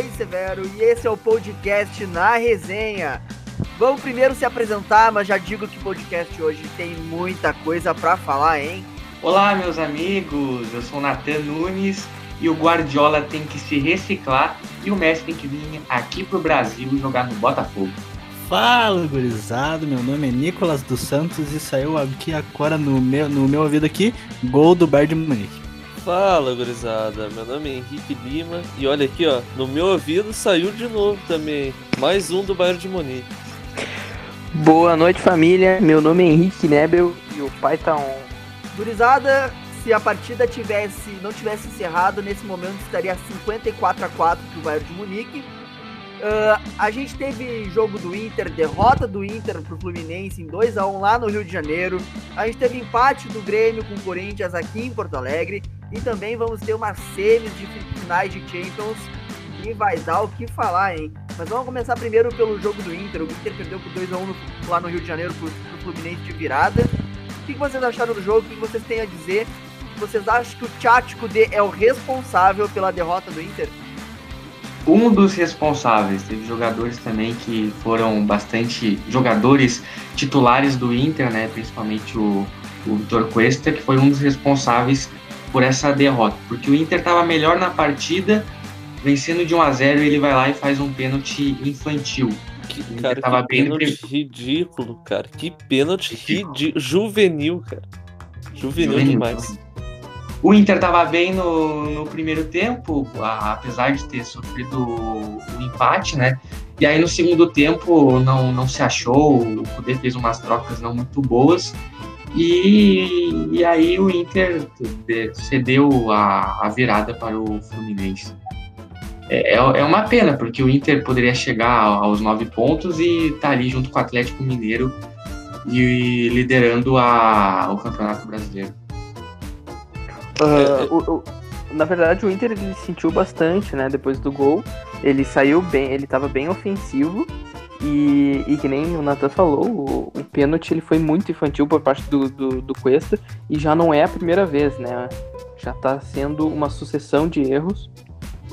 Andrei Severo e esse é o podcast Na Resenha. Vamos primeiro se apresentar, mas já digo que o podcast hoje tem muita coisa para falar, hein? Olá, meus amigos, eu sou o Natan Nunes e o Guardiola tem que se reciclar e o Messi tem que vir aqui pro Brasil jogar no Botafogo. Fala, gurizado, meu nome é Nicolas dos Santos e saiu aqui agora no meu, no meu ouvido aqui, gol do Bayern de Munique. Fala, gurizada, meu nome é Henrique Lima e olha aqui, ó, no meu ouvido saiu de novo também, mais um do Bayern de Munique. Boa noite, família, meu nome é Henrique Nebel e o pai tá on. Gurizada, se a partida tivesse não tivesse encerrado, nesse momento estaria 54 a 4 pro Bayern de Munique. Uh, a gente teve jogo do Inter, derrota do Inter pro Fluminense em 2 a 1 lá no Rio de Janeiro. A gente teve empate do Grêmio com o Corinthians aqui em Porto Alegre. E também vamos ter uma semis de finais de Champions. E vai dar o que falar, hein? Mas vamos começar primeiro pelo jogo do Inter. O Inter perdeu por 2 a 1 no, lá no Rio de Janeiro pro, pro Fluminense de virada. O que vocês acharam do jogo? O que vocês têm a dizer? Vocês acham que o Tchatcho D é o responsável pela derrota do Inter? Um dos responsáveis, teve jogadores também que foram bastante jogadores titulares do Inter, né? Principalmente o, o Vitor Cuesta, que foi um dos responsáveis por essa derrota, porque o Inter estava melhor na partida, vencendo de 1 a 0 ele vai lá e faz um pênalti infantil. Que, cara, tava que pênalti bem... ridículo, cara. Que pênalti ridículo. juvenil, cara. Juvenil, juvenil demais. O Inter estava bem no, no primeiro tempo, apesar de ter sofrido o empate, né? E aí no segundo tempo não, não se achou, o Kudê fez umas trocas não muito boas. E, e aí o Inter cedeu a, a virada para o Fluminense. É, é, é uma pena, porque o Inter poderia chegar aos nove pontos e estar tá ali junto com o Atlético Mineiro e liderando a, o Campeonato Brasileiro. Uh, o, o, na verdade, o Inter ele sentiu bastante, né? Depois do gol, ele saiu bem, ele estava bem ofensivo e, e, que nem o Nathan falou, o, o, pênalti ele foi muito infantil por parte do, do, do Cuesta e já não é a primeira vez, né? Já está sendo uma sucessão de erros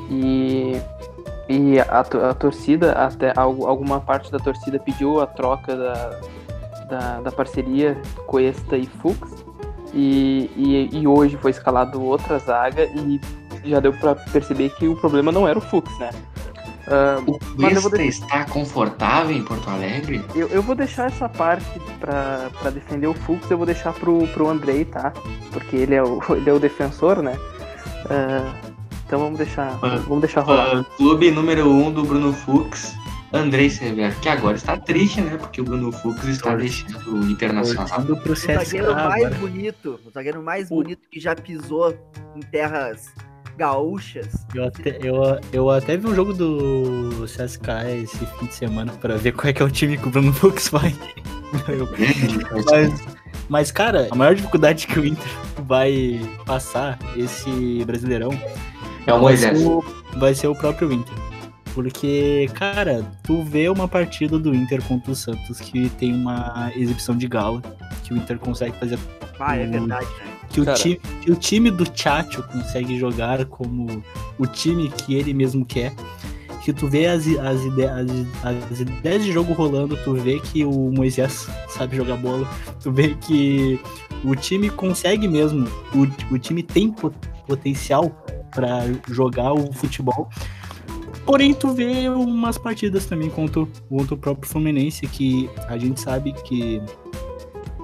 e, e a, a torcida, até alguma parte da torcida pediu a troca da, da, da parceria Cuesta e Fux e, e, e, hoje foi escalado outra zaga e já deu para perceber que o problema não era o Fux, né? Uh, o Cuesta de... está confortável em Porto Alegre? Eu, eu vou deixar essa parte para defender o Fux, eu vou deixar pro, pro Andrei, tá? Porque ele é o, ele é o defensor, né? Uh, então vamos deixar, uh, vamos deixar rolar. clube número 1 um do Bruno Fux Andrei Severo, que agora está triste, né? Porque o Bruno Fux está deixando o Internacional. O zagueiro mais bonito, o zagueiro mais bonito que já pisou em terras gaúchas. Eu até, eu, eu até vi um jogo do CSK esse fim de semana para ver qual é que é o time que o Bruno Fux vai. mas, mas, cara, a maior dificuldade que o Inter vai passar esse Brasileirão é o Moisés. Vai ser o próprio Inter. Porque, cara, tu vê uma partida do Inter contra o Santos que tem uma exibição de gala, que o Inter consegue fazer. Ah, é verdade, né? Que o, time, que o time do Chacho consegue jogar como o time que ele mesmo quer. Que tu vê as, as, ideias, as, as ideias de jogo rolando, tu vê que o Moisés sabe jogar bola, tu vê que o time consegue mesmo, o, o time tem potencial para jogar o futebol. Porém, tu vê umas partidas também contra, contra o próprio Fluminense, que a gente sabe que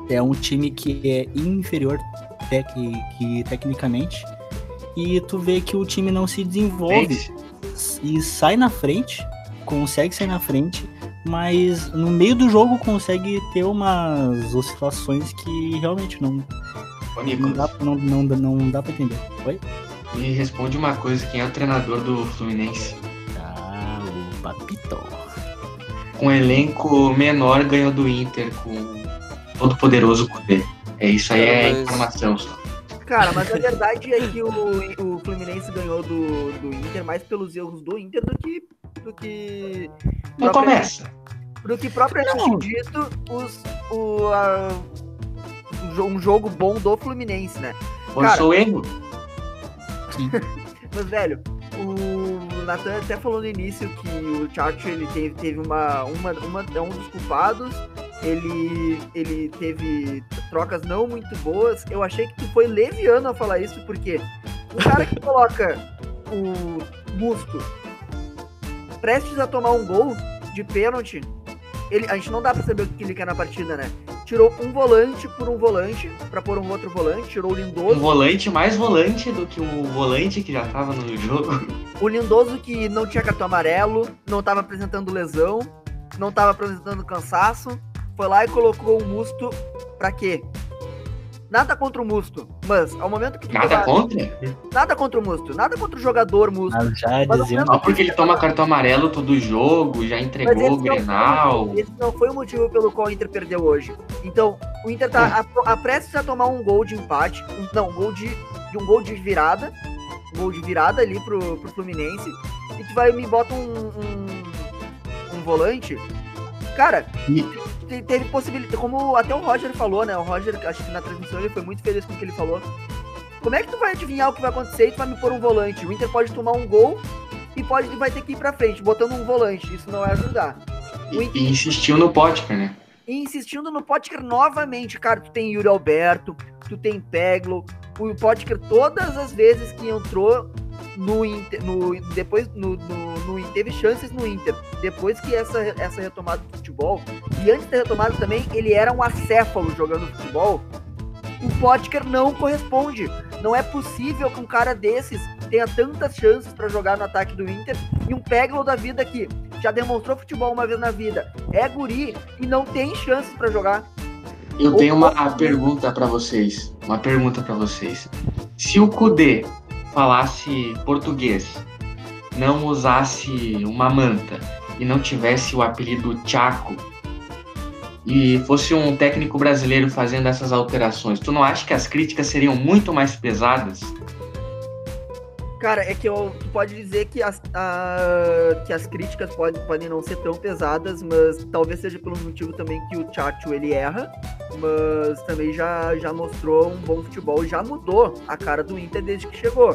é um time que é inferior tec, que, tecnicamente. E tu vê que o time não se desenvolve e sai na frente, consegue sair na frente, mas no meio do jogo consegue ter umas oscilações que realmente não, não, dá, não, não, não dá pra entender. Oi? Me responde uma coisa, quem é o treinador do Fluminense? Papito. Com um elenco menor ganhou do Inter com todo poderoso poder. É isso aí é, mas... informação só. Cara, mas a verdade é que o, o Fluminense ganhou do, do Inter mais pelos erros do Inter do que. Do que Não começa. Do que propriamente dito, os, o, a, um jogo bom do Fluminense, né? O erro? Sim. mas, velho, o Nathan até falou no início que o Chacho ele teve, teve uma, uma, uma. É um dos culpados. Ele, ele teve trocas não muito boas. Eu achei que tu foi leviano a falar isso, porque o cara que coloca o Busto prestes a tomar um gol de pênalti, ele, a gente não dá pra saber o que ele quer na partida, né? Tirou um volante por um volante, pra pôr um outro volante, tirou o Um Lindoso. volante mais volante do que o volante que já tava no jogo. O Lindoso que não tinha cartão amarelo, não tava apresentando lesão, não tava apresentando cansaço, foi lá e colocou o Musto pra quê? Nada contra o Musto, mas ao momento que tu Nada tomar- contra? nada contra o Musto, nada contra o jogador Musto. Mas já dizendo. Só porque ele toma cartão amarelo todo jogo, já entregou o Grenal. foi, esse não foi o motivo pelo qual o Inter perdeu hoje. Então, o Inter tá a, a prestes a tomar um gol de empate, um- não, um gol de, de um gol de virada, um gol de virada ali pro, pro Fluminense, e tu vai e me bota um, um, um volante. Cara, E- teve possibilidade, como até o Roger falou, né? O Roger, acho que na transmissão ele foi muito feliz com o que ele falou. Como é que tu vai adivinhar o que vai acontecer e tu vai me pôr um volante? O Inter pode tomar um gol e pode vai ter que ir pra frente, botando um volante. Isso não vai ajudar. O Inter- e insistiu no Potker, né? e insistindo no Potker novamente, cara. Tu tem Yuri Alberto, tu tem Peglo. O Potker, todas as vezes que entrou no Inter, no, depois no, no, no- teve chances no Inter. Depois que essa, essa retomada do futebol, e antes da retomada também, ele era um acéfalo jogando futebol. O Potker não corresponde. Não é possível que um cara desses tenha tantas chances pra jogar no ataque do Inter e um Peglo da vida que já demonstrou futebol uma vez na vida, é guri e não tem chances pra jogar. Eu tenho uma pergunta pra vocês. Uma pergunta pra vocês. Se o Kudê falasse português, não usasse uma manta e não tivesse o apelido Chaco e fosse um técnico brasileiro fazendo essas alterações, tu não acha que as críticas seriam muito mais pesadas? Cara, é que eu, tu pode dizer que as, a- que as críticas pode, podem não ser tão pesadas, mas talvez seja pelo motivo também que o Chacho ele erra, mas também já, já mostrou um bom futebol, já mudou a cara do Inter desde que chegou.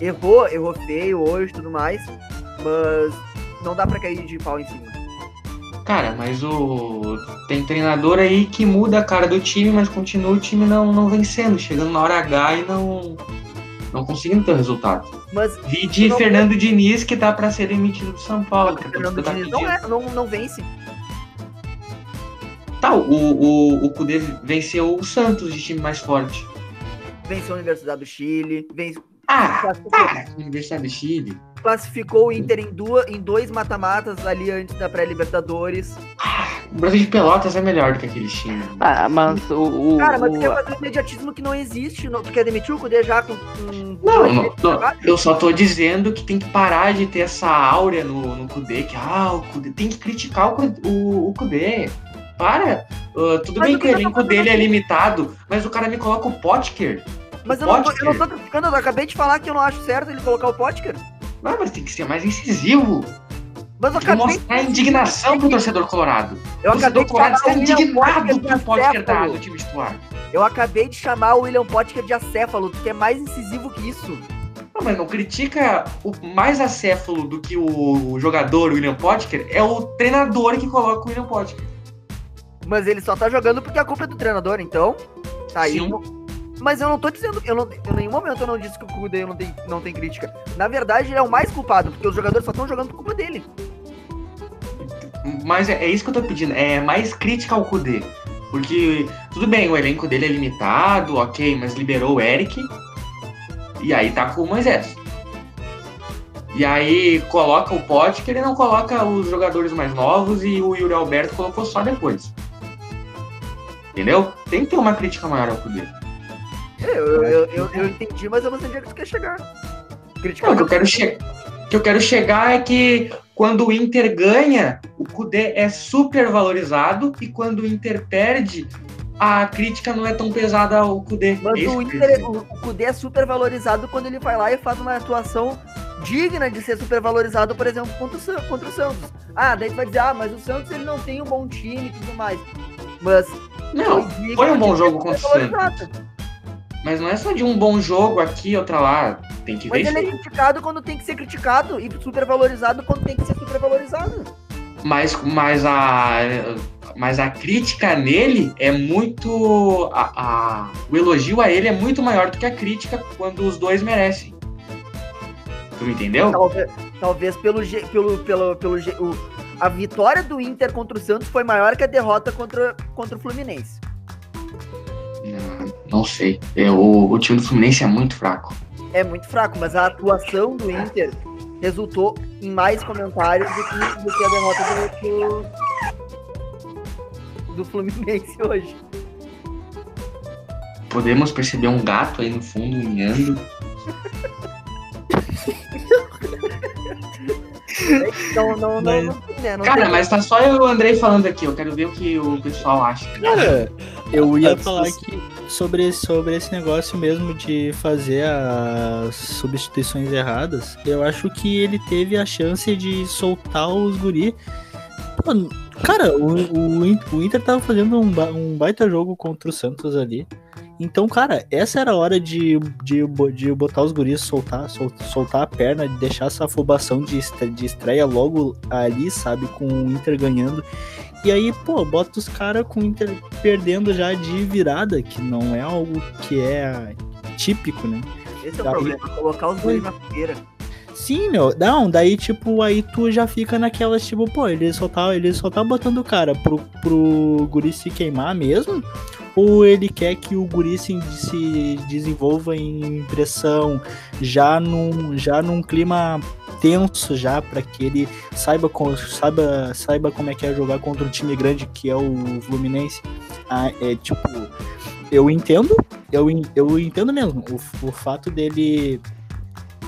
Errou, errou feio hoje tudo mais, mas não dá pra cair de pau em cima. Cara, mas o tem treinador aí que muda a cara do time, mas continua o time não, não vencendo, chegando na hora H e não não conseguindo ter resultado. Mas Vi de Não- Fernando Diniz que tá pra ser demitido do São Paulo. que a o Fernando tá Diniz não, é, não, não vence. Tá, o, o, o Cudê venceu o Santos de time mais forte. Venceu a Universidade do Chile, vence, Ah, classificou, para! Universidade do Chile. classificou o Inter em, duas, em dois mata-matas ali antes da pré-Libertadores. O Brasil de Pelotas é melhor do que aquele time. Ah, mas o. o- Cara, mas tu o- quer fazer um imediatismo que não existe. Não, tu quer demitir o Kudê já com. com Não, não, não, eu só tô dizendo que tem que parar de ter essa áurea no, no Cudê, que ah, o Cudê tem que criticar o, o, o Cudê. Para! Ah, tudo Mas bem o que o elenco dele é aqui? limitado, mas o cara me coloca o Potker. Mas eu não, tô, eu não Potker. tô criticando, eu acabei de falar que eu não acho certo ele colocar o Potker. Não, mas tem que ser mais incisivo. Mas eu que acabei, mostrar a indignação pro torcedor colorado. eu o acabei torcedor de colorado chamar está o William indignado que o de Potker tá no time titular. Eu acabei de chamar o William Potker de acéfalo. Tu quer mais incisivo que isso? Não, mas não critica o mais acéfalo do que o jogador, o William Potker, é o treinador que coloca o William Potker. Mas ele só tá jogando porque a culpa é do treinador, então. Tá aí. Sim. um- Mas eu não tô dizendo. Eu não, em nenhum momento eu não disse que o Kudê não tem, não tem crítica. Na verdade, ele é o mais culpado, porque os jogadores só estão jogando por culpa dele. Mas é, é isso que eu tô pedindo, é mais crítica ao Kudê. Porque, tudo bem, o elenco dele é limitado, ok, mas liberou o Eric. E aí tá com o Moisés. E aí coloca o Pote, que ele não coloca os jogadores mais novos e o Yuri Alberto colocou só depois. Entendeu? Tem que ter uma crítica maior ao Kudê. É, Eu, eu, eu, eu entendi, mas eu não sei onde é que tu quer chegar. Criticar Não, o que eu quero, che o que eu quero chegar é que quando o Inter ganha, o Kudê é super valorizado e quando o Inter perde, a crítica não é tão pesada ao Kudê. Mas É isso o Inter, quero o, o Kudê é super valorizado quando ele vai lá e faz uma atuação digna de ser super valorizado, por exemplo, contra o, contra o Santos. Ah, daí tu vai dizer, ah, mas o Santos ele não tem um bom time e tudo mais. Mas. Não, digno foi um bom jogo contra o. Santos. Mas não é só de um bom jogo aqui, outra lá. Tem que ver Mas isso ele é aí. criticado quando tem que ser criticado e supervalorizado quando tem que ser supervalorizado. Mas, mas, a, mas a crítica nele é muito. A, a- o elogio a ele é muito maior do que a crítica quando os dois merecem. Tu me entendeu? Talvez, talvez pelo, pelo, pelo, pelo o- a vitória do Inter contra o Santos foi maior que a derrota contra, contra o Fluminense. Não, sei. É, o, o time do Fluminense é muito fraco. É muito fraco, mas a atuação do Inter resultou em mais comentários do que, do que a derrota do, do, do Fluminense hoje. Podemos perceber um gato aí no fundo miando. Não, não, não, Mas- não, né? Não Cara, tem- mas tá só eu e o Andrei falando aqui. Eu quero ver o que o pessoal acha. Cara, eu ia falar que sobre, sobre esse negócio mesmo de fazer as substituições erradas, eu acho que ele teve a chance de soltar os guri. Pô, cara, o, o, o Inter tava fazendo um, um baita jogo contra o Santos ali. Então, cara, essa era a hora de, de, de botar os guris, soltar, sol- soltar a perna, de deixar essa afobação de, de estreia logo ali, sabe? Com o Inter ganhando. E aí, pô, bota os caras com o Inter perdendo já de virada, que não é algo que é típico, né? Esse é o problema, colocar os dois na fogueira. Sim, meu. Não, daí, tipo, aí tu já fica naquelas, tipo, pô, ele só tá, ele só tá botando o cara pro, pro guri se queimar mesmo? Ou ele quer que o guri se, se desenvolva em pressão, já num, já num clima tenso já, pra que ele saiba, saiba, saiba como é que é jogar contra um time grande que é o Fluminense? Ah, é tipo, eu entendo, eu, eu entendo mesmo o, o fato dele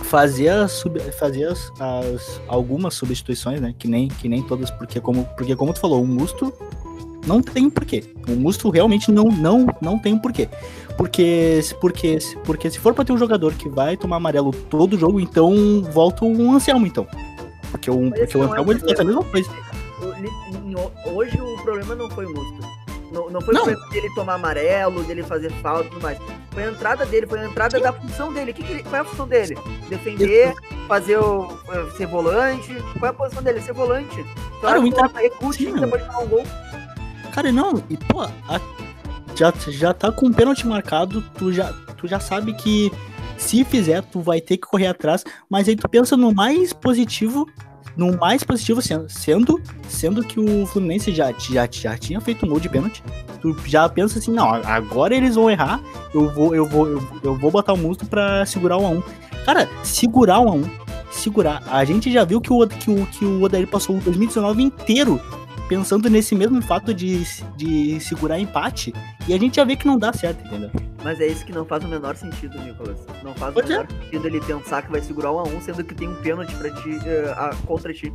fazer, as sub- fazer as, as- algumas substituições, né? Que nem, que nem todas, porque como, porque como tu falou, o Musto não tem porquê. O Musto realmente não, não, não tem porquê. Porque, se- porque, porque se for pra ter um jogador que vai tomar amarelo todo jogo, então volta um Anselmo, então. Porque o, porque o é Anselmo ele faz a mesma coisa. Hoje o problema não foi o Musto. Não, não foi Não. dele tomar amarelo, dele fazer falta e tudo mais. Foi a entrada dele, foi a entrada da função dele. Que que ele- qual é a função dele? Defender, fazer o. ser volante. Qual é a posição dele? Ser volante. Cara, o Inter- Sim, você pode tomar um gol. Cara, não, e pô, a- já, já tá com o pênalti marcado, tu já, tu já sabe que se fizer, tu vai ter que correr atrás, mas aí tu pensa no mais positivo, no mais positivo sendo, sendo, que o Fluminense já, já, já tinha feito um gol de pênalti. Tu já pensa assim, não, agora eles vão errar, eu vou, eu vou, eu, eu vou botar o musto pra segurar o 1x1. Cara, segurar o 1x1, segurar. A gente já viu que o, que o, que o Odair passou o 2019 inteiro pensando nesse mesmo fato de, de segurar empate, e a gente já vê que não dá certo, entendeu? Mas é isso que não faz o menor sentido, Nicolas. Não faz Pois o menor sentido ele pensar que vai segurar um a um, sendo que tem um pênalti pra ti, a- contra ti.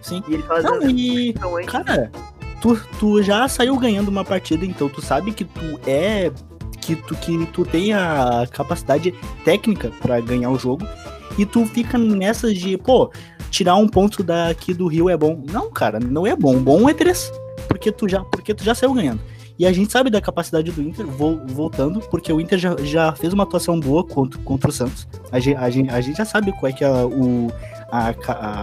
Sim. E ele faz Não, e, então, cara, tu, tu já saiu ganhando uma partida, então tu sabe que tu é. Que tu, que tu tem a capacidade técnica pra ganhar o jogo, e tu fica nessas de, pô, tirar um ponto daqui do Rio é bom. Não, cara, não é bom. Bom é três. Porque tu já, porque tu já saiu ganhando. E a gente sabe da capacidade do Inter, vol- voltando, porque o Inter já, já fez uma atuação boa contra, contra o Santos. A gente, a, gente, a gente já sabe qual é que é o, a,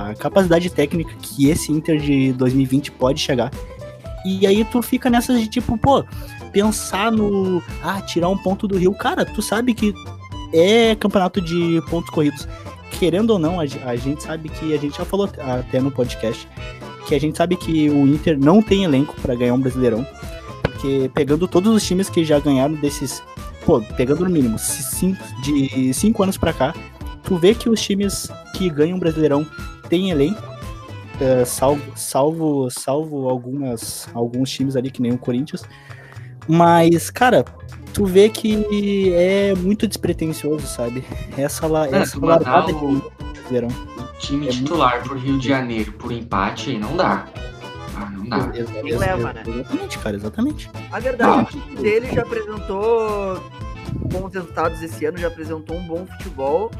a capacidade técnica que esse Inter de 2020 pode chegar. E aí tu fica nessas de tipo, pô, pensar no. Ah, tirar um ponto do Rio. Cara, tu sabe que é campeonato de pontos corridos. Querendo ou não, a, a gente sabe que. A gente já falou até no podcast. Que a gente sabe que o Inter não tem elenco pra ganhar um brasileirão. Porque pegando todos os times que já ganharam desses. Pô, pegando no mínimo ci- cinco, de cinco anos pra cá, tu vê que os times que ganham brasileirão têm elenco. eh, salvo, salvo, salvo algumas, alguns times ali, que nem o Corinthians. Mas, cara, tu vê que é muito despretensioso, sabe? Essa, la, É, essa largada o-. O time É muito- titular pro Rio de Janeiro por empate aí não dá. Ah, não dá. Ex- leva, né? Exatamente, cara, exatamente. A verdade é que o time dele já apresentou bons resultados esse ano, já apresentou um bom futebol.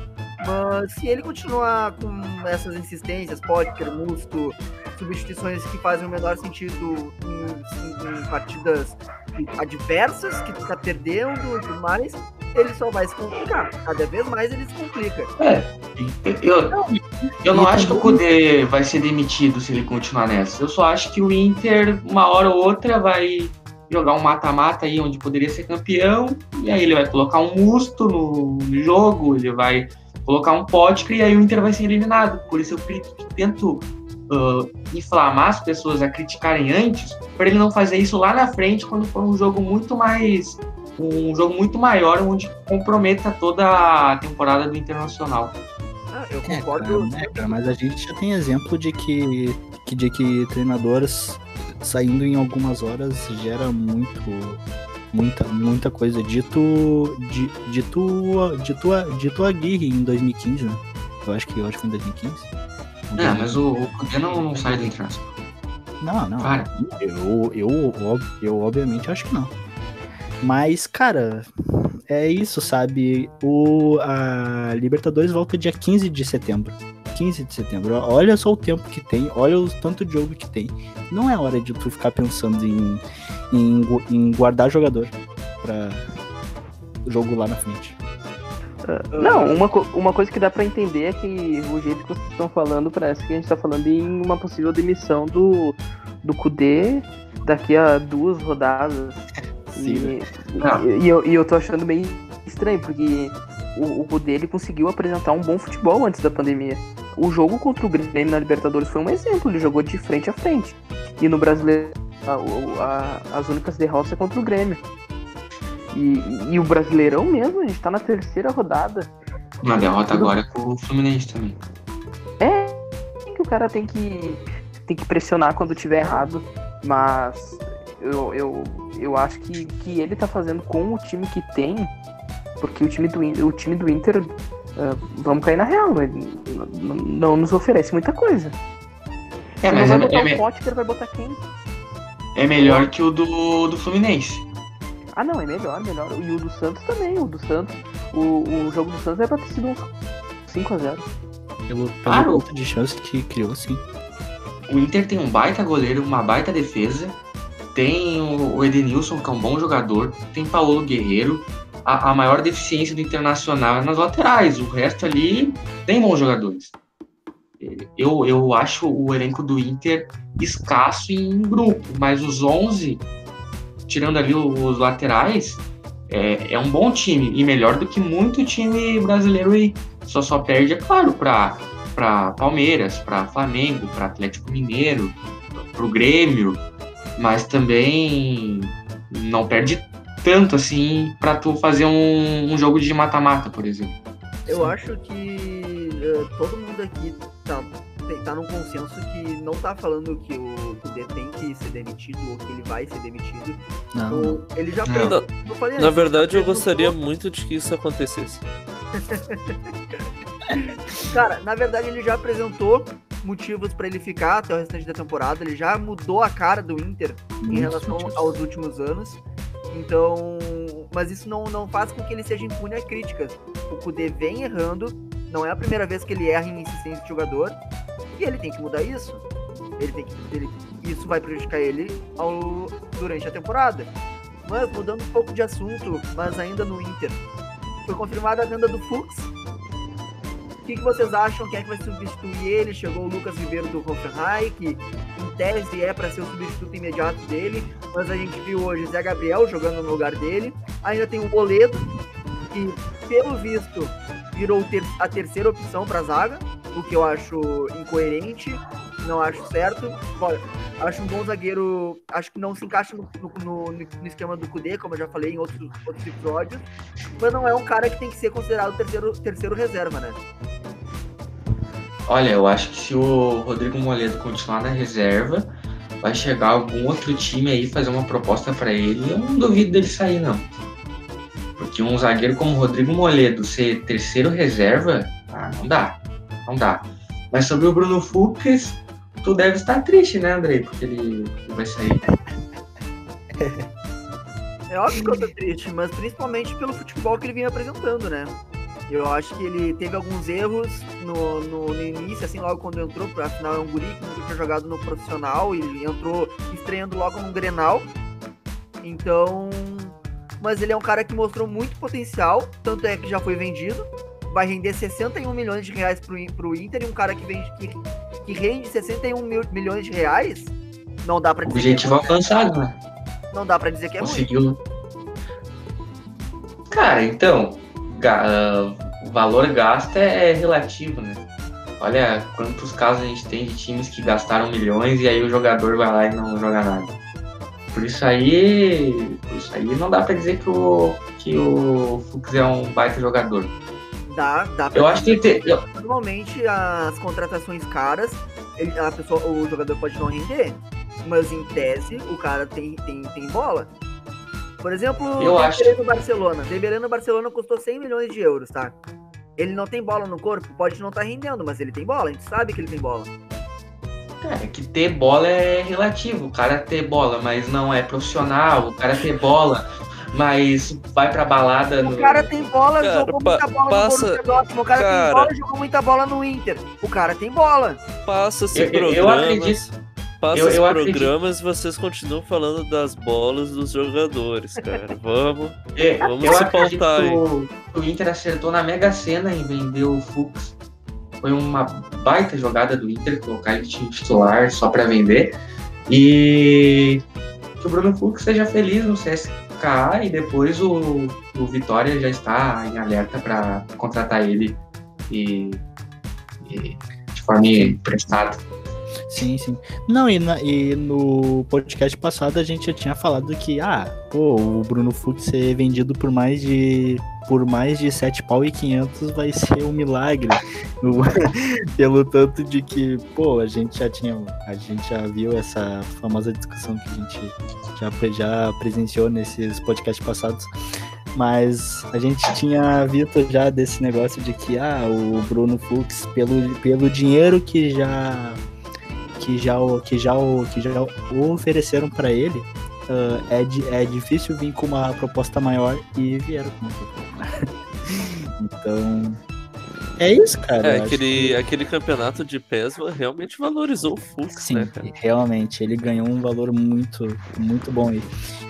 Mas se ele continuar com essas insistências, Potker, Musto, substituições que fazem o menor sentido em, em- em partidas adversas, que tu tá perdendo e tudo mais, ele só vai se complicar. Cada vez mais ele se complica. É, eu, eu não acho que o Kudê vai ser demitido se ele continuar nessa. Eu só acho que o Inter, uma hora ou outra, vai jogar um mata-mata aí onde poderia ser campeão, e aí ele vai colocar um musto no, no jogo, ele vai colocar um pote e aí o Inter vai ser eliminado. Por isso eu tento uh, inflamar as pessoas a criticarem antes, para ele não fazer isso lá na frente quando for um jogo muito mais um jogo muito maior onde comprometa toda a temporada do Internacional. Ah, eu concordo. É, cara, mas a gente já tem exemplo de que, que de que treinadores saindo em algumas horas gera muito muita muita coisa. Dito dito dito dito Aguirre em 2015 né? Eu acho que eu acho que foi em 2015 é mas o, o Cudê não, não sai do Internacional não não. Para. eu, eu eu eu obviamente acho que não. Mas cara é isso sabe? O a Libertadores volta dia 15 de setembro. 15 de setembro. Olha só o tempo que tem, olha o tanto de jogo que tem. Não é hora de tu ficar pensando em, em, em guardar jogador para jogo lá na frente. Uh, não, uma, uma coisa que dá para entender é que o jeito que vocês estão falando parece que a gente tá falando em uma possível demissão do, do Kudê daqui a duas rodadas. Sim. E, e, eu, e eu tô achando meio estranho, porque o, o dele conseguiu apresentar um bom futebol antes da pandemia. O jogo contra o Grêmio na Libertadores foi um exemplo, ele jogou de frente a frente. E no Brasileiro, a, a, as únicas derrotas é contra o Grêmio. E, e, o Brasileirão mesmo, a gente tá na terceira rodada. Uma derrota agora é com o Fluminense também. É, que o cara tem que, tem que pressionar quando tiver errado, mas eu, eu, eu acho que, que ele tá fazendo com o time que tem porque o time do, o time do Inter, uh, vamos cair na real, ele não, não nos oferece muita coisa. É, mas não é, vai botar é, o Potker, vai botar quem? É melhor que o do, do Fluminense. Ah, não, é melhor, melhor. E o do Santos também, o do Santos. O, o jogo do Santos é pra ter sido uns 5x0. Pelo, pelo Claro. de chance que criou, sim. O Inter tem um baita goleiro, uma baita defesa. Tem o o Edenilson, que é um bom jogador. Tem Paulo Guerreiro. A, a maior deficiência do Internacional é nas laterais. O resto ali tem bons jogadores. Eu, eu acho o elenco do Inter escasso em grupo, mas os 11, tirando ali os laterais, é, é um bom time e melhor do que muito time brasileiro aí. Só só perde, é claro, para para Palmeiras, para Flamengo, para Atlético Mineiro, para o Grêmio, mas também não perde tanto assim para tu fazer um, um jogo de mata-mata, por exemplo. Eu acho que eh, todo mundo aqui tá, tá num consenso que não tá falando que o Kudê tem que ser demitido ou que ele vai ser demitido. Não. Então, ele já Não. apresentou. eu falei Na antes, verdade, eu gostaria muito de que isso acontecesse. Cara, na verdade ele já apresentou motivos pra ele ficar até o restante da temporada. Ele já mudou a cara do Inter em Muitos relação motivos. aos últimos anos. Então, mas isso não, não faz com que ele seja impune a críticas. O Kudê vem errando, não é a primeira vez que ele erra em insistência de jogador, e ele tem que mudar isso. Ele tem que, ele- isso vai prejudicar ele ao, durante a temporada. Mas mudando um pouco de assunto, mas ainda no Inter, foi confirmada a venda do Fux. O que, que vocês acham? Quem é que vai substituir ele? Chegou o Lucas Ribeiro do Hoffenheim, que em tese é para ser o substituto imediato dele, mas a gente viu hoje Zé Gabriel jogando no lugar dele. Ainda tem o Boledo, que pelo visto virou ter- a terceira opção para zaga, o que eu acho incoerente, não acho certo. Olha, acho um bom zagueiro, acho que não se encaixa no, no- no- no esquema do Kudê, como eu já falei em outros, outros episódios, mas não é um cara que tem que ser considerado terceiro, terceiro reserva, né? Olha, eu acho que se o Rodrigo Moledo continuar na reserva, vai chegar algum outro time aí fazer uma proposta para ele. Eu não duvido dele sair, não. Porque um zagueiro como o Rodrigo Moledo ser terceiro reserva, ah, não dá. Não dá. Mas sobre o Bruno Fux, tu deve estar triste, né, Andrei? Porque ele, vai sair. É óbvio que eu tô triste, mas principalmente pelo futebol que ele vinha apresentando, né? Eu acho que ele teve alguns erros no, no, no início, assim, logo quando entrou, porque afinal é um guri que nunca tinha jogado no profissional e entrou estreando logo no Grenal. Então. Mas ele é um cara que mostrou muito potencial, tanto é que já foi vendido. Vai render 61 milhões de reais pro, In- pro Inter e um cara que, vende, que, que rende 61 mil, milhões de reais. Não dá pra dizer Objetivo que é alcançado, né? Não dá pra dizer que é. Conseguiu. Cara, então, ga- ah, o valor gasto é relativo, né? Olha quantos casos a gente tem de times que gastaram milhões e aí o jogador vai lá e não joga nada. Por isso aí, por isso aí não dá pra dizer que o, que o Fux é um baita jogador. Dá, dá pra Eu acho que Normalmente as contratações caras, ele- a pessoa, o jogador pode não render, mas em tese o cara tem, tem, tem bola. Por exemplo, Eu o acho- no Barcelona. Dembélé no Barcelona custou 100 milhões de euros, tá? Ele não tem bola no corpo, pode não estar rendendo, mas ele tem bola, a gente sabe que ele tem bola. Cara, que ter bola é relativo. O cara ter bola, mas não é profissional. O cara ter bola, mas vai pra balada no. O cara tem bola, Cara, jogou pa- muita bola passa- no Borussia. O cara, cara. tem bola, jogou muita bola no Inter. O cara tem bola. Passa-se Eu- eu- eu programas. acredito- Passa eu- os eu acredito- programas e vocês continuam falando das bolas dos jogadores, cara. Vamos. É, Vamos eu se acredito pautar aí. que o, que o Inter acertou na Mega Sena em vender o Fux. Foi uma baita jogada do Inter colocar ele titular só pra vender. E que o Bruno Fux seja feliz no CSKA e depois o, o Vitória já está em alerta para contratar ele e, e de forma emprestada. Sim, sim. Não, e, na- e no podcast passado a gente já tinha falado que, ah, pô, o Bruno Fux ser vendido por mais de por mais de 7 pau e 500 vai ser um milagre. Pelo tanto de que, pô, a gente já tinha, a gente já viu essa famosa discussão que a gente já, já presenciou nesses podcasts passados. Mas a gente tinha visto já desse negócio de que, ah, o Bruno Fux, pelo, pelo dinheiro que já que já o- que já que já ofereceram para ele ah, é, di- é difícil vir com uma proposta maior e vieram com uma proposta então é isso cara É, aquele, que- aquele campeonato de PES realmente valorizou o Fux, Sim, né, cara? realmente, ele ganhou um valor muito, muito bom aí.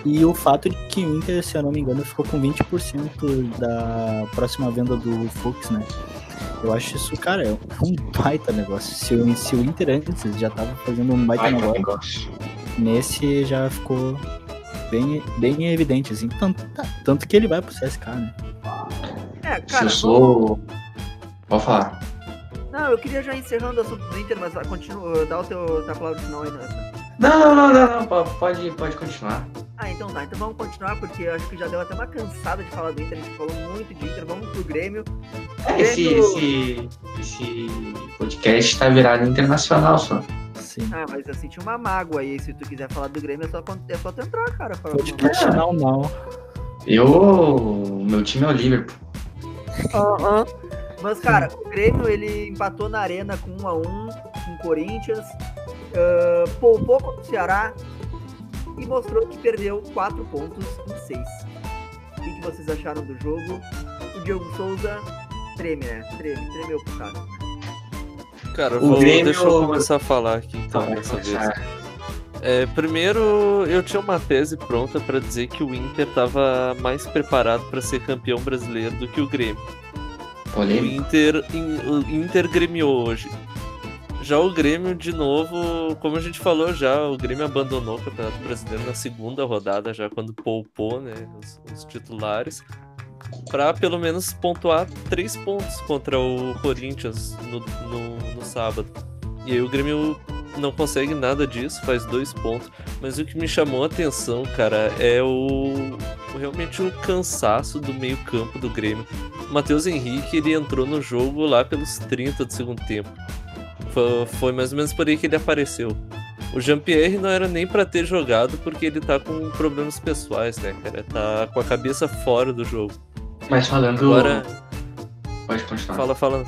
E o fato de que o Inter, se eu não me engano, ficou com 20% da próxima venda do Fux, né? Eu acho isso, cara, é um baita negócio. Se o, se o Inter antes já tava fazendo um baita Baita negócio, negócio. nesse já ficou bem, bem evidente, assim. Tanto, tanto que ele vai pro CSK, né? É, Se cara, eu sou. Pode falar. não, eu queria já encerrando o assunto do Inter, mas continua, dá o teu, tua palavra final aí, Nathan. Não, não, não, não, não. po- Pode, pode continuar. Ah, então tá. Então vamos continuar, porque eu acho que já deu até uma cansada de falar do Inter. A gente falou muito de Inter. Vamos pro Grêmio. É, esse, Grêmio- esse, esse podcast tá virado internacional só. Sim. Ah, mas eu senti uma mágoa aí. Se tu quiser falar do Grêmio, é só, é só tu entrar, cara. Podcast não, não. Eu. o Meu time é o Liverpool. Aham. Mas, cara, o Grêmio ele empatou na arena com 1 a 1 com o Corinthians, ah, poupou contra o Ceará e mostrou que perdeu 4 pontos em 6. O que, que vocês acharam do jogo? O Diogo Souza treme, né? Treme, tremeu pro cara. Cara, O vou, Grêmio- deixa eu começar a falar aqui então dessa vez. É, primeiro, eu tinha uma tese pronta pra dizer que o Inter tava mais preparado pra ser campeão brasileiro do que o Grêmio. O Polêmico. Inter, in- o Inter gremiou hoje. Já o Grêmio, de novo, como a gente falou já, o Grêmio abandonou o Campeonato Brasileiro na segunda rodada, já quando poupou né, os, os titulares, pra pelo menos pontuar três pontos contra o Corinthians no, no, no sábado. E aí o Grêmio não consegue nada disso, faz dois pontos. Mas o que me chamou a atenção, cara, é o realmente o cansaço do meio-campo do Grêmio. O Matheus Henrique ele entrou no jogo lá pelos 30 do segundo tempo. Foi, mais ou menos por aí que ele apareceu. O Jean-Pierre não era nem pra ter jogado porque ele tá com problemas pessoais, né, cara? Tá com a cabeça fora do jogo. Mas falando. Agora, Pode continuar. fala, fala.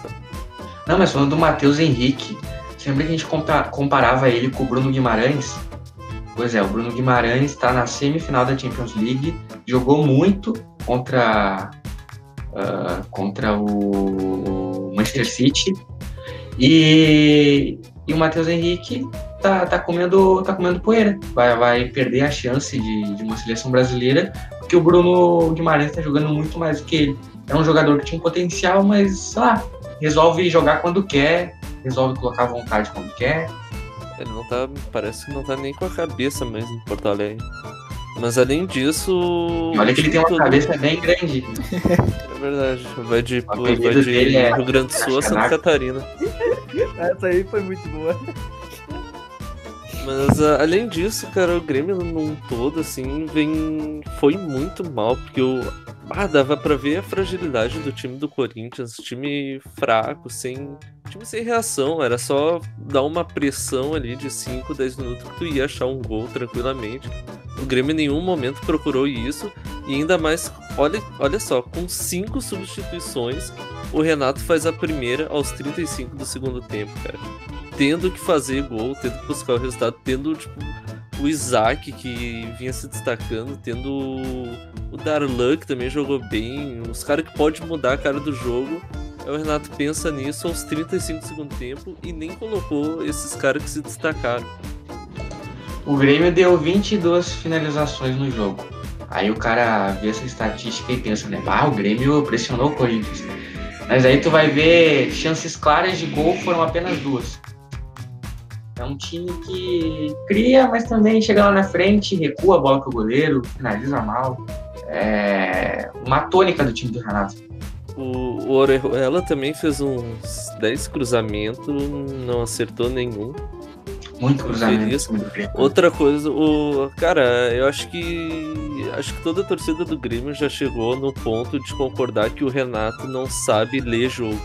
Não, mas falando do Matheus Henrique, você lembra que a gente compa- comparava ele com o Bruno Guimarães? Pois é, o Bruno Guimarães está na semifinal da Champions League, jogou muito contra, ah, contra o Manchester City. E, e o Matheus Henrique tá, tá, comendo, tá comendo poeira. Vai, vai perder a chance de, de uma seleção brasileira, porque o Bruno Guimarães tá jogando muito mais do que ele. É um jogador que tinha um potencial, mas, sei lá, resolve jogar quando quer, resolve colocar vontade quando quer. Ele não tá. Parece que não tá nem com a cabeça mais em Porto Alegre. Mas além disso. Olha que ele tem uma todo... cabeça bem grande. É verdade. Vai de, vai de é... Rio Grande do Sul a Santa Catarina. Essa aí foi muito boa. Mas uh, além disso, cara, o Grêmio num todo, assim, vem. Foi muito mal, porque o. Ah, dava pra ver a fragilidade do time do Corinthians, time fraco, sem. Time sem reação, era só dar uma pressão ali de 5, 10 minutos que tu ia achar um gol tranquilamente. O Grêmio em nenhum momento procurou isso, e ainda mais, olha, olha só, com cinco substituições, o Renato faz a primeira aos 35 do segundo tempo, cara tendo que fazer gol, tendo que buscar o resultado, tendo tipo, o Isaac que vinha se destacando, tendo o Darlan que também jogou bem, os caras que pode mudar a cara do jogo. Aí o Renato pensa nisso aos 35 do tempo e nem colocou esses caras que se destacaram. O Grêmio deu 22 finalizações no jogo. Aí o cara vê essa estatística e pensa, né? Ah, o Grêmio pressionou o Corinthians. Mas aí tu vai ver chances claras de gol foram apenas duas. É um time que cria, mas também chega lá na frente, recua a bola pro goleiro, finaliza mal. É uma tônica do time do Renato. O, o Orejuela também fez uns 10 cruzamentos, não acertou nenhum. Muito cruzamento. Outra coisa, o cara, eu acho que acho que toda a torcida do Grêmio já chegou no ponto de concordar que o Renato não sabe ler jogo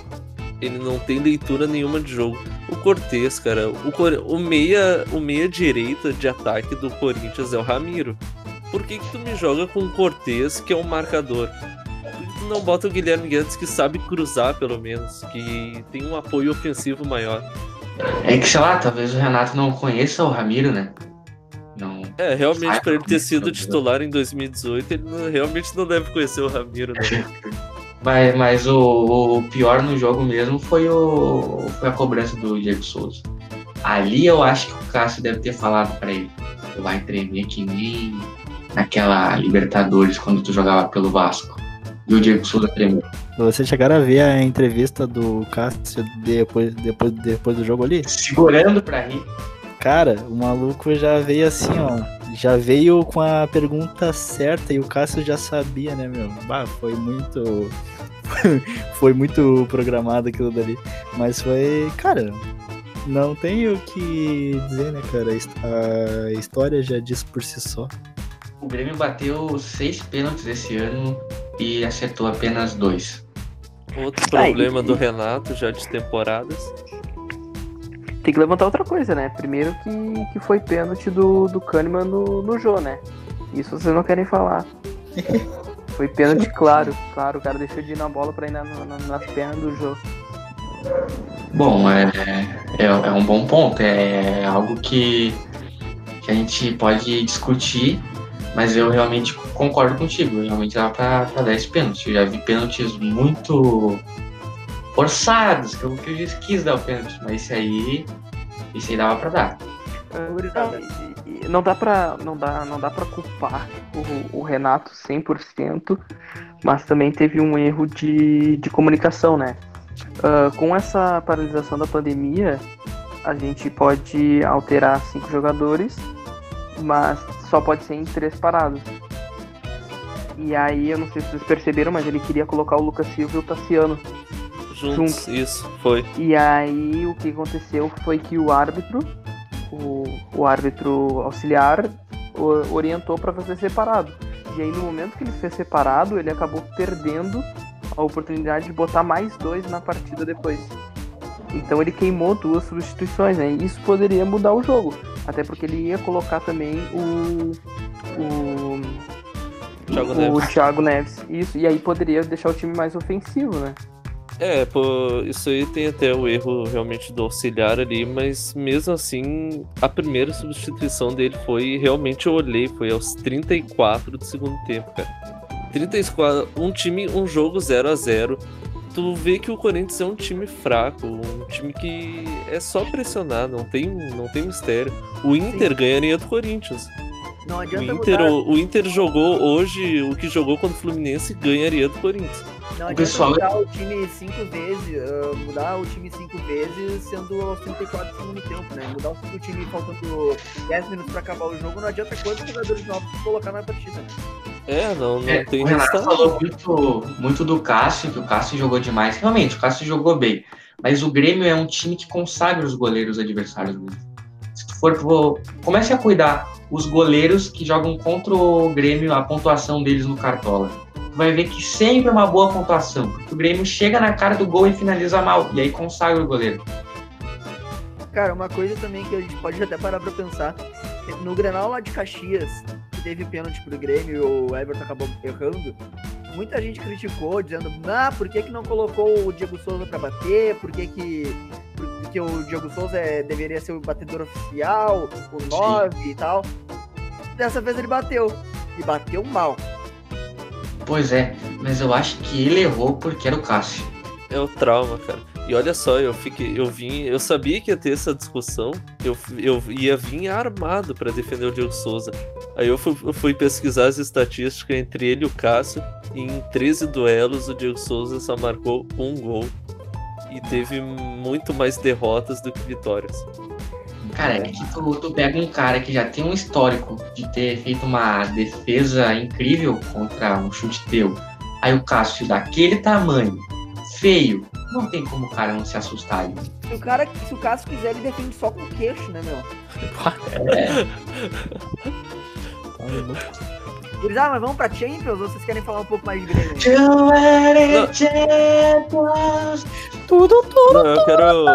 ele não tem leitura nenhuma de jogo. O Cortez, cara, o, o meia o meia direita de ataque do Corinthians é o Ramiro. Por que, que tu me joga com o Cortez, que é um marcador? Por que tu não bota o Guilherme Guedes, que sabe cruzar, pelo menos, que tem um apoio ofensivo maior? É que, sei lá, talvez o Renato não conheça o Ramiro, né? Não. É, realmente, para ele ter sido titular em 2018, ele não, realmente não deve conhecer o Ramiro, né? Mas, mas o, o, pior no jogo mesmo foi, o, foi a cobrança do Diego Souza. Ali eu acho que o Cássio deve ter falado para ele: tu vai tremer que nem naquela Libertadores quando tu jogava pelo Vasco. E o Diego Souza tremeu. Vocês chegaram a ver a entrevista do Cássio depois, depois, depois do jogo ali? Segurando pra rir. Cara, o maluco já veio assim, ó. Já veio com a pergunta certa e o Cássio já sabia, né, meu? Bah, foi muito. foi muito programado aquilo dali. Mas foi. Cara, não tenho o que dizer, né, cara? A história já diz por si só. O Grêmio bateu seis pênaltis esse ano e acertou apenas dois. Outro problema do Renato já de temporadas tem que levantar outra coisa, né? Primeiro que, que foi pênalti do, do Kahneman no, no Jô, né? Isso vocês não querem falar. Foi pênalti, claro. Claro, o cara deixou de ir na bola pra ir na, na, nas pernas do Jô. Bom, é, é, é, um bom ponto. É algo que, que a gente pode discutir, mas eu realmente concordo contigo. Realmente dá pra, pra dar esse pênalti. Eu já vi pênaltis muito forçados, que eu, que eu quis dar o pênalti, mas esse aí, esse aí dava pra dar. Não, não dá pra, não dá, não dá pra culpar o, o Renato 100%, mas também teve um erro de, de comunicação, né? Uh, com essa paralisação da pandemia, a gente pode alterar cinco jogadores, mas só pode ser em três paradas. E aí, eu não sei se vocês perceberam, mas ele queria colocar o Lucas Silva e o Tassiano juntos. Isso, foi. E aí o que aconteceu foi que o árbitro, o, o árbitro auxiliar, o, orientou para fazer separado. E aí no momento que ele fez separado, ele acabou perdendo a oportunidade de botar mais dois na partida depois. Então ele queimou duas substituições, né? E isso poderia mudar o jogo. Até porque ele ia colocar também o. O. Thiago o Neves. Thiago Neves. Isso, e aí poderia deixar o time mais ofensivo, né? É, pô, isso aí tem até o erro realmente do auxiliar ali, mas mesmo assim, a primeira substituição dele foi, realmente eu olhei, foi aos 34 do segundo tempo, cara. 34, um time, um jogo 0 a 0 Tu vê que o Corinthians é um time fraco, um time que é só pressionar, não tem, não tem mistério. O Inter Sim. ganharia do Corinthians. Não O adianta Inter, mudar, o, o Inter jogou hoje o que jogou contra o Fluminense ganharia do Corinthians. Não o adianta pessoal- mudar o time cinco vezes, ah, mudar o time cinco vezes sendo aos 34 do segundo tempo, né? Mudar o time faltando 10 minutos pra acabar o jogo, não adianta quantos jogadores novos colocar na partida, né? É, não, não É, tem o Renato falou muito, muito do Cássio, que o Cássio jogou demais. Realmente, o Cássio jogou bem. Mas o Grêmio é um time que consagra os goleiros adversários mesmo. Se tu for, pro- comece a cuidar os goleiros que jogam contra o Grêmio, a pontuação deles no Cartola. Vai ver que sempre é uma boa pontuação, porque o Grêmio chega na cara do gol e finaliza mal, e aí consagra o goleiro. Cara, uma coisa também que a gente pode até parar pra pensar, no Grenal lá de Caxias, que teve pênalti pro Grêmio e o Everton acabou errando, muita gente criticou, dizendo, ah, por que, que não colocou o Diego Souza pra bater? Por que, que porque o Diego Souza é- deveria ser o batedor oficial, o 9 e tal. Dessa vez ele bateu. E bateu mal. Pois é, mas eu acho que ele errou porque era o Cássio. É o trauma, cara. E olha só, eu fiquei, eu vim, eu sabia que ia ter essa discussão, eu, eu ia vir armado pra defender o Diego Souza. Aí eu fui, eu fui pesquisar as estatísticas entre ele e o Cássio, e em 13 duelos o Diego Souza só marcou um gol e teve muito mais derrotas do que vitórias. Cara, é que tu, tu pega um cara que já tem um histórico de ter feito uma defesa incrível contra um chute teu. Aí o Cássio daquele tamanho, feio, não tem como o cara não se assustar ali. Se o cara, se o Cássio quiser, ele defende só com o queixo, né, meu? É, Eles, ah, mas vamos pra Champions ou vocês querem falar um pouco mais de Grêmio? Tudo, tudo. Não, eu quero.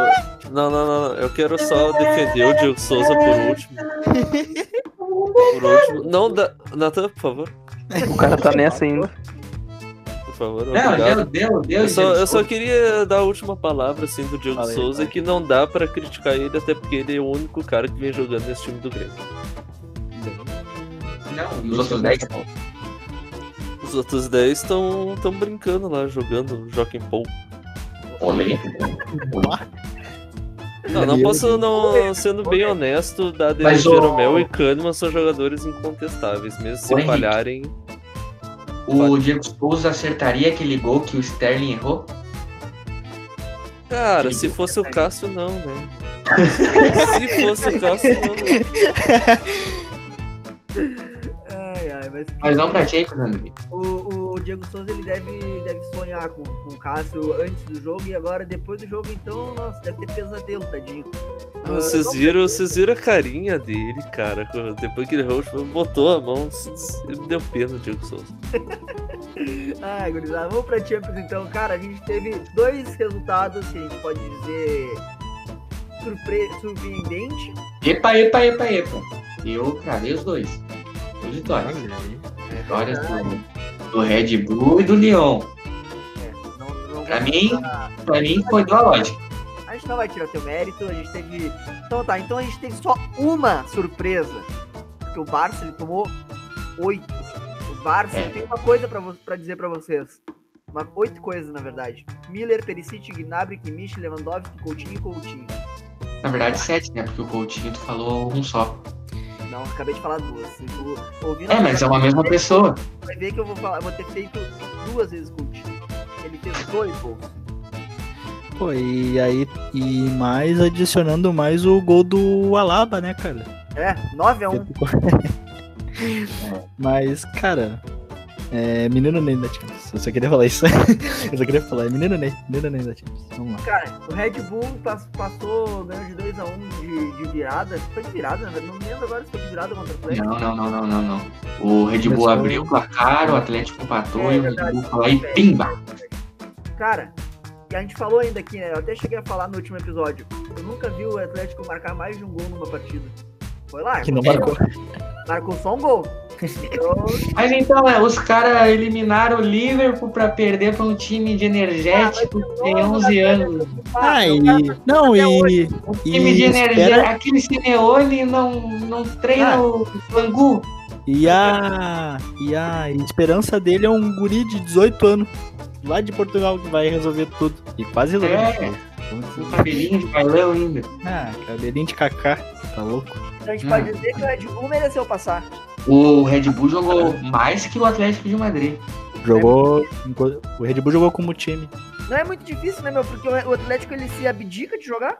Não, não, não, não. Eu quero só defender o Diego Souza por último. Por último. Não, dá. Natan, por favor. O cara tá nessa ainda. Por favor, não, obrigado. deu, deu, deu. Eu só, eu só queria dar a última palavra assim do aí, Souza, aí. que não dá pra criticar ele, até porque ele é o único cara que vem jogando nesse time do Grêmio. Não, e os outros 10 Os outros 10 estão tão brincando lá, jogando Joaquim Paul. Olê. Não, não posso não, sendo bem honesto, Dade Mas o- Jeromel e Kahneman são jogadores incontestáveis, mesmo se Henrique. falharem. O Diego Souza acertaria aquele gol que o Sterling errou? Cara, se fosse o Cássio, não, né? se fosse o Cássio, não. né? Mas Mas não pra Champions, André. o, o Diego Souza ele deve, deve sonhar com, com o Cássio antes do jogo e agora depois do jogo, então, nossa, deve ter pesadelo, tadinho. Ah, Vocês não- viram, vocês viram a carinha dele, cara. Depois que ele errou, tipo, botou a mão, ele deu pena Diego Souza. Ai, gurizada, vamos pra Champions então. Cara, a gente teve dois resultados que a gente pode dizer surpre... surpreendente. Epa, epa, epa, epa. Eu cravei os dois. Vitórias. Vitórias do, do Red Bull e do Lyon. É, não, não Pra mim- tirar- Pra mim foi do lógica. A gente não vai tirar teu mérito, a gente teve. Então tá, então a gente teve só uma surpresa. Porque o Barça ele tomou oito. O Barça É. tem uma coisa pra, pra dizer pra vocês. Uma, oito coisas, na verdade. Miller, Perisic, Gnabry, Kimmich, Lewandowski, Coutinho e Coutinho. Na verdade, sete, né? Porque o Coutinho tu falou um só. Não, acabei de falar duas. Se tu ouvir É, mas é uma mesma pessoa. vai ver que eu vou falar, vou ter feito duas vezes Coutinho. Ele fez dois gols. Pô, e aí, e mais adicionando mais o gol do Alaba, né, cara? É, 9 a 1 Mas, cara, é menino Ney da Champions. Eu só queria falar isso. Eu só queria falar, é menino Ney, menino Ney da Champions. Vamos lá. Cara, o Red Bull pas- passou, ganhou de 2x1 de, de virada. Foi de virada, né? Não me lembro agora se foi de virada contra o Atlético. Não, não, não, não, não, não. O Red Bull abriu o placar, o Atlético empatou É e o Red. Bull foi lá e pimba. Cara, e a gente falou ainda aqui, né? Eu até cheguei a falar no último episódio. Eu nunca vi o Atlético marcar mais de um gol numa partida. Foi lá, Que não marcou. marcou só um gol. Mas então, né, os caras eliminaram o Liverpool pra perder pra um time de energético que tem 11 anos. Ah, e. cara, Não, e. hoje. Time de E, energia, espera, aquele Simeone não, não treina Ah. o Bangu. e a. E a esperança dele é um guri de 18 anos. lá de Portugal que vai resolver tudo. E quase resolveu. É. Com cabelinho de bailão ainda. Ah, cabelinho de cacá. Tá louco? Então a gente Hum. pode dizer que o Red Bull mereceu passar. O Red Bull jogou mais que o Atlético de Madrid. Jogou. O Red Bull jogou como time. Não é muito difícil, né, meu? Porque o Atlético ele se abdica de jogar.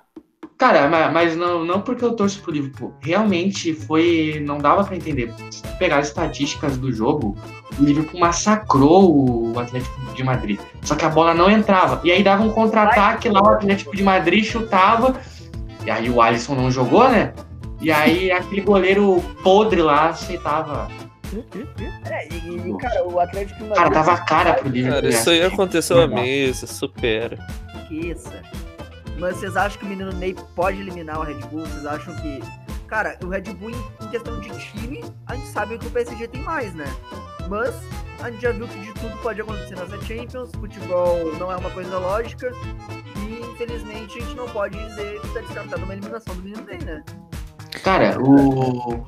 Cara, ma- mas não, não porque eu torço pro Liverpool. Realmente foi. Não dava pra entender. Se tu pegar as estatísticas do jogo, o Liverpool massacrou o Atlético de Madrid. Só que a bola não entrava. E aí dava um contra-ataque lá, o Atlético de Madrid chutava. E aí o Alisson não jogou, né? E aí aquele goleiro podre lá aceitava. É, e, e, cara, o Atlético Cara, Madrid tava a cara pro Liverpool. Cara, isso aí né? aconteceu à mesa, supera. esqueça. Mas vocês acham que o menino Ney pode eliminar o Red Bull? Vocês acham que. Cara, o Red Bull, em, em questão de time, a gente sabe que o PSG tem mais, né? Mas a gente já viu que de tudo pode acontecer nessa Champions. Futebol não é uma coisa lógica. E infelizmente a gente não pode dizer que tá descartado uma eliminação do menino Ney, né? Cara, o,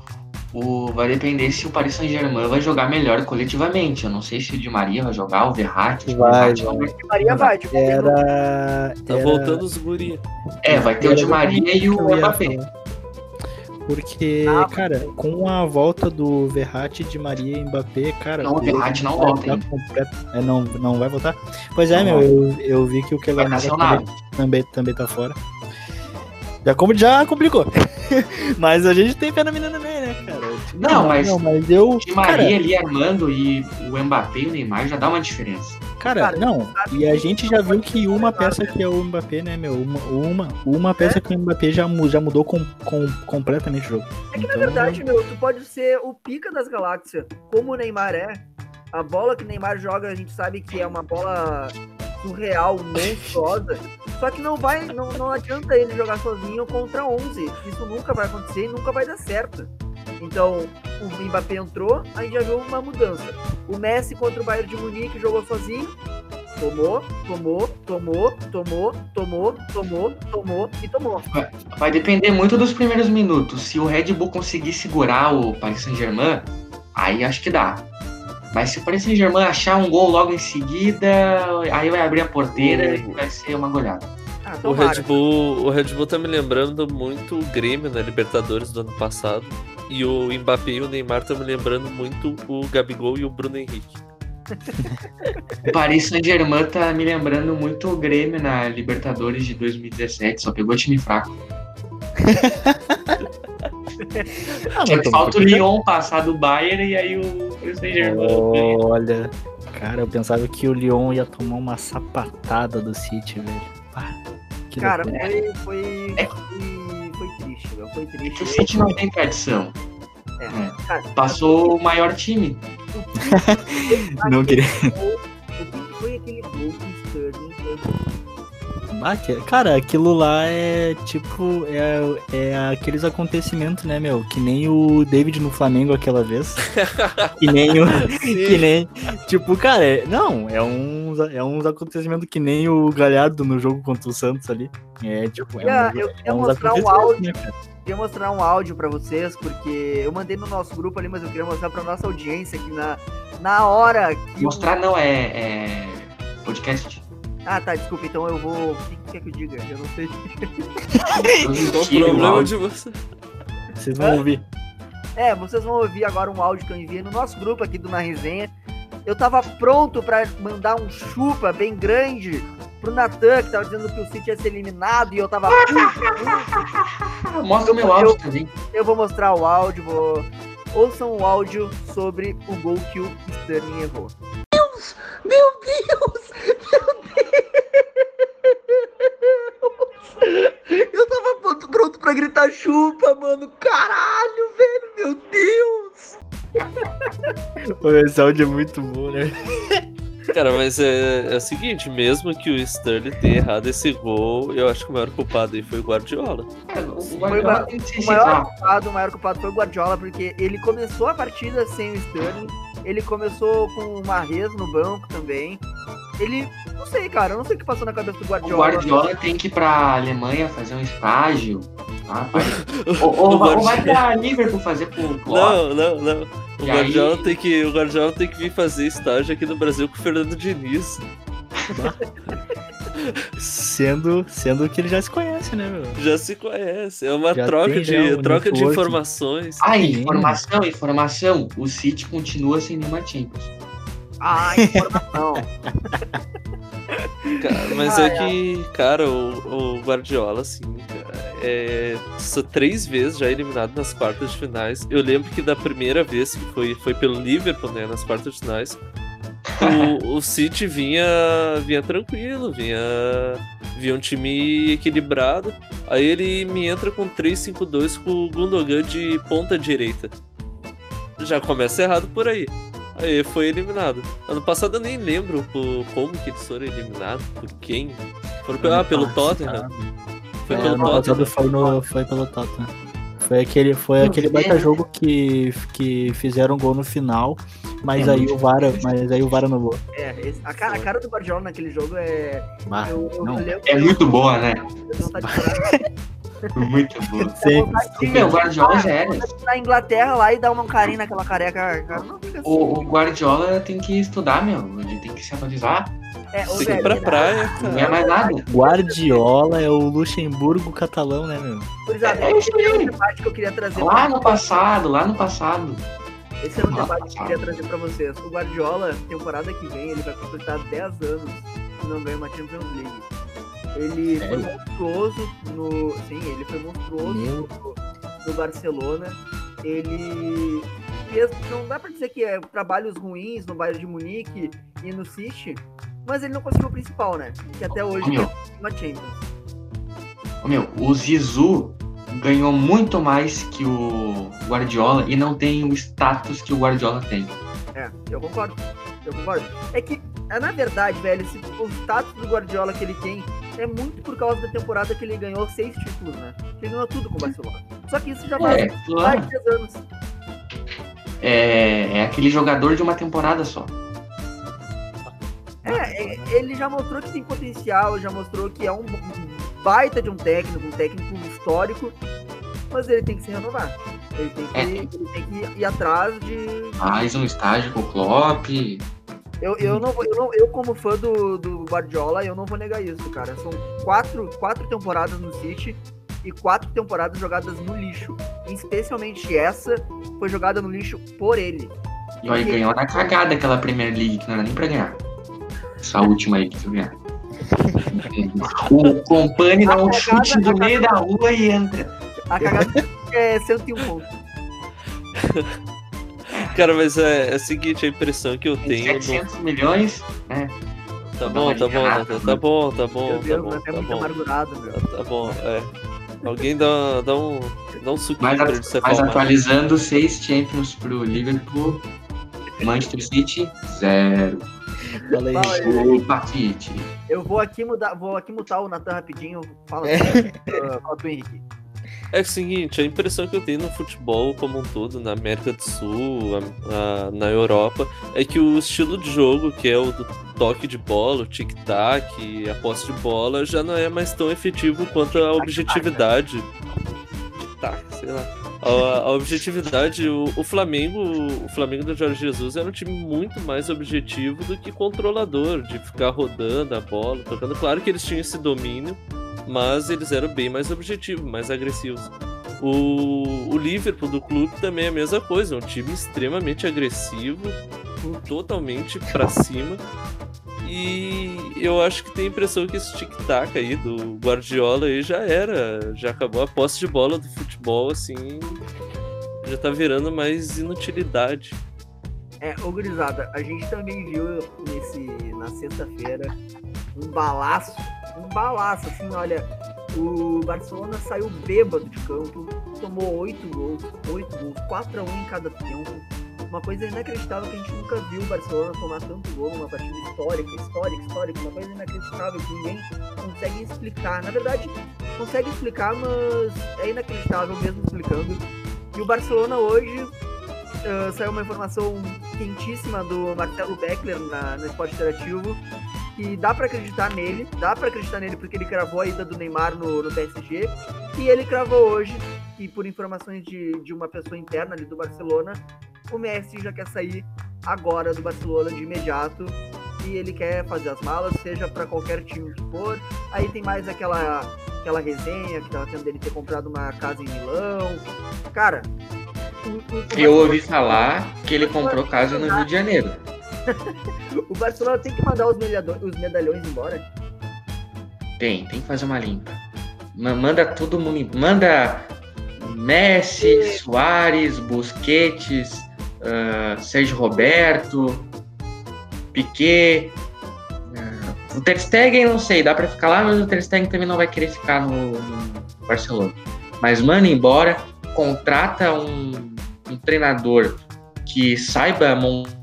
o vai depender se o Paris Saint-Germain vai jogar melhor coletivamente. Eu não sei se o Di Maria vai jogar, o Verratti. o Vai, Verratti vai. Di Maria vai, tipo, Era. Tá era- voltando os guri. É, vai ter o Di Maria e o Mbappé. Porque, Ah, cara, com a volta do Verratti, de Maria e Mbappé, cara. Não, o Verratti não vai volta ainda. completo- É, não, não vai voltar? Pois é, Não meu, eu, eu vi que o Vai Keller também, também, também tá fora. Já, como, já complicou. mas a gente tem pena menina também, né, cara? Não, mas- Não, mas eu. Di Maria ali armando e o Mbappé e o Neymar já dá uma diferença. Cara, Cara, não. E a gente já viu que uma peça né? que é o Mbappé, né, meu? Uma, uma, uma peça que o Mbappé já, já mudou com, com, completamente o jogo. É que na Então, verdade, meu, tu pode ser o pica das galáxias, como o Neymar é. A bola que o Neymar joga, a gente sabe que é uma bola surreal, monstruosa. Só que não vai, não, não adianta ele jogar sozinho contra 11. Isso nunca vai acontecer e nunca vai dar certo. Então, o Mbappé entrou, a gente já viu uma mudança. O Messi contra o Bayern de Munique jogou sozinho. Tomou, tomou, tomou, tomou, tomou, tomou, tomou e tomou. Vai depender muito dos primeiros minutos. Se o Red Bull conseguir segurar o Paris Saint-Germain, aí acho que dá. Mas se o Paris Saint-Germain achar um gol logo em seguida, aí vai abrir a porteira e vai ser uma goleada. Ah, O. Red, Bull, o Red Bull tá me lembrando muito o Grêmio na Libertadores do ano passado. E o Mbappé e o Neymar estão me lembrando muito o Gabigol e o Bruno Henrique. O Paris Saint-Germain tá me lembrando muito o Grêmio na Libertadores de 2017, só pegou time fraco. Ah, tamo falta o. Lyon passar do Bayern e aí o Paris Saint-Germain. Olha, cara, eu pensava que o Lyon ia tomar uma sapatada do City, velho. Ah, que Cara, foi, foi, É. foi, foi triste, meu. Foi triste. o City não tem tradição. É, cara, Passou o maior time. não queria. O que foi aquele gol que o Sterling errou? Ah, cara, aquilo lá é tipo. É, é aqueles acontecimentos, né, meu? Que nem o David no Flamengo aquela vez. que nem o. que nem. Tipo, cara, é- não, é uns, é uns acontecimentos que nem o Galhardo no jogo contra o Santos ali. É tipo. É, um- eu é uns mostrar um áudio. né, cara? Queria mostrar um áudio pra vocês, porque eu mandei no nosso grupo ali, mas eu queria mostrar pra nossa audiência que na, na hora que. Mostrar não é, é podcast. Ah, tá, desculpa, então eu vou. O que que quer que eu diga? Eu não sei. Qual o problema de você? Vocês vão ouvir. É, vocês vão ouvir agora um áudio que eu enviei no nosso grupo aqui do Na Resenha. Eu tava pronto pra mandar um chupa bem grande pro Natan, que tava dizendo que o City ia ser eliminado, e eu tava. Mostra o meu áudio também. Eu vou mostrar o áudio, vou. Ouçam o áudio sobre o gol que o Sterling errou. Meu Deus! Meu Deus! Eu tava pronto, pronto pra gritar chupa, mano. Caralho, velho, meu Deus! Pô, Esse áudio é muito bom, né? Cara, mas é, é o seguinte, mesmo que o Sterling tenha errado esse gol, eu acho que o maior culpado aí foi o Guardiola. É, O Guardiola O maior culpado, o maior culpado foi o Guardiola, porque ele começou a partida sem o Sterling, ele começou com o Marrez no banco também. Ele, não sei, cara, eu não sei o que passou na cabeça do O Guardiola. Guardiola tem que ir pra Alemanha fazer um estágio. Tá? Ou, ou O vai- ou vai Guardiola- pra Liverpool fazer pro Klopp. Não, não, não. O E Guardiola, aí- tem que, o Guardiola tem que vir fazer estágio aqui no Brasil com o Fernando Diniz. Sendo, sendo que ele já se conhece, né, meu? Já se conhece. É uma Já troca tem, de, um troca de informações. Ah, informação, informação. O City continua sem nenhuma Champions. Ah, informação. Cara, mas é que, cara, o, o Guardiola, assim, cara, é só três vezes já eliminado nas quartas de finais. Eu lembro que da primeira vez que foi, foi pelo Liverpool, né, nas quartas de finais, o, o City vinha, vinha tranquilo, vinha, vinha um time equilibrado. Aí ele me entra com 3-5-2 com o Gundogan de ponta direita. Já começa errado por aí. Aí foi eliminado. Ano passado eu nem lembro por como que eles foram eliminados, por quem. Foram pelo, ah, pelo Tottenham. Foi É, pelo ano passado Tottenham. foi, no, foi pelo Tottenham. Foi aquele, foi aquele baita jogo que, que fizeram gol no final, mas É aí o VAR, mas aí o VAR anulou. É, esse- a, cara, a cara do Guardiola naquele jogo é. Eu, eu não. É muito boa, né? Muito boa. Vontade de- Meu, o Guardiola já era. na Inglaterra lá e dar uma carinha naquela careca. Cara, assim. O, o Guardiola tem que estudar, meu. Ele tem que se atualizar. É, Tem que ir velho, pra praia, Não é cara. mais nada. Guardiola é o Luxemburgo catalão, né, meu? gurizada, É isso um aí. debate que eu queria trazer. Lá no passado, lá no passado. Esse era um Ah, debate que eu queria trazer pra vocês. O Guardiola, temporada que vem, ele vai completar 10 anos e não ganha uma Champions League. Ele foi Sério? monstruoso no. Sim, ele foi monstruoso Meu. no, no Barcelona. Ele fez. Não dá pra dizer que é trabalhos ruins no Bayern de Munique e no City, mas ele não conseguiu o principal, né? Que até hoje Meu. é uma Champions. Ô, Meu, o Zizu ganhou muito mais que o Guardiola e não tem o status que o Guardiola tem. É, eu concordo. Eu concordo. É que, é, na verdade, velho, esse, o status do Guardiola que ele tem é muito por causa da temporada que ele ganhou seis títulos, né? Ele ganhou tudo com o Barcelona. Só que isso já faz É, mais de 10 anos. É, é aquele jogador de uma temporada só. É, é, ele já mostrou que tem potencial, já mostrou que é um baita de um técnico, um técnico histórico, mas ele tem que se renovar. Ele tem que, É. ele tem que ir atrás de. Mais um estágio com o Klopp. Eu, eu, não, vou- eu, não, eu, como fã do, do Guardiola, eu não vou negar isso, cara. São quatro, quatro temporadas no City e quatro temporadas jogadas no lixo. Especialmente essa foi jogada no lixo por ele. E olha, ganhou na cagada aquela Premier League, que não era nem pra ganhar. Essa última aí que tu ganhar. O Company dá um chute do meio da rua e entra. A cagada é 101 pontos. Cara, mas é, é o seguinte, a impressão que eu Tem tenho. no- 700 milhões, né? Tá bom, tá bom, Nathan, né? tá bom, tá bom, Meu tá Deus, bom, mas é tá muito bom. amargurado, meu. Tá, tá bom, é. Alguém dá, dá um. Dá um suquinho Mas, pra ele mas atualizando, seis Champions pro Liverpool. Manchester City, zero. Fala aí. Opa. Eu vou aqui mudar, vou aqui mutar o Natan rapidinho. Fala, É. uh, fala tu, Henrique. É o seguinte, a impressão que eu tenho no futebol como um todo, na América do Sul, a- a- na Europa, é que o estilo de jogo, que é o do toque de bola, o tic-tac, a posse de bola, já não é mais tão efetivo quanto a objetividade. Tic-tac, sei lá. A, a objetividade, o, o Flamengo, o Flamengo do Jorge Jesus era um time muito mais objetivo do que controlador, de ficar rodando a bola, tocando. Claro que eles tinham esse domínio, mas eles eram bem mais objetivos, mais agressivos. O, o Liverpool do clube também é a mesma coisa, é um time extremamente agressivo, totalmente pra cima. E eu acho que tem a impressão que esse tic-tac aí do Guardiola aí já era, já acabou a posse de bola do futebol, assim, já tá virando mais inutilidade. É, ô gurizada, a gente também viu nesse, na sexta-feira um balaço, um balaço, assim, olha, o Barcelona saiu bêbado de campo, tomou oito gols, oito gols, 4 a 1 em cada tempo. Uma coisa inacreditável que a gente nunca viu o Barcelona tomar tanto gol numa partida histórica, histórica, histórica, uma coisa inacreditável que ninguém consegue explicar. Na verdade, consegue explicar, mas é inacreditável mesmo explicando. E o Barcelona hoje Uh, saiu uma informação quentíssima do Marcelo Beckler na, no Esporte Interativo que dá pra acreditar nele, dá pra acreditar nele porque ele cravou a ida do Neymar no, no PSG e ele cravou hoje que por informações de, de uma pessoa interna ali do Barcelona, o Messi já quer sair agora do Barcelona de imediato que ele quer fazer as malas, seja para qualquer time que for. Aí tem mais aquela, aquela resenha que tava tendo dele ter comprado uma casa em Milão. Cara, o- o- o Eu ouvi falar que ele comprou casa no Rio de Janeiro. O Barcelona tem que mandar os, medalhões, os medalhões embora. Tem, tem que fazer uma limpa. Ma- Manda todo mundo. Manda Messi, Soares, Busquets, ah, Sérgio Roberto, Piquet. ah, o Ter Stegen, não sei, dá pra ficar lá, mas o Ter Stegen também não vai querer ficar no, no Barcelona. Mas manda embora, contrata um, um treinador que saiba montar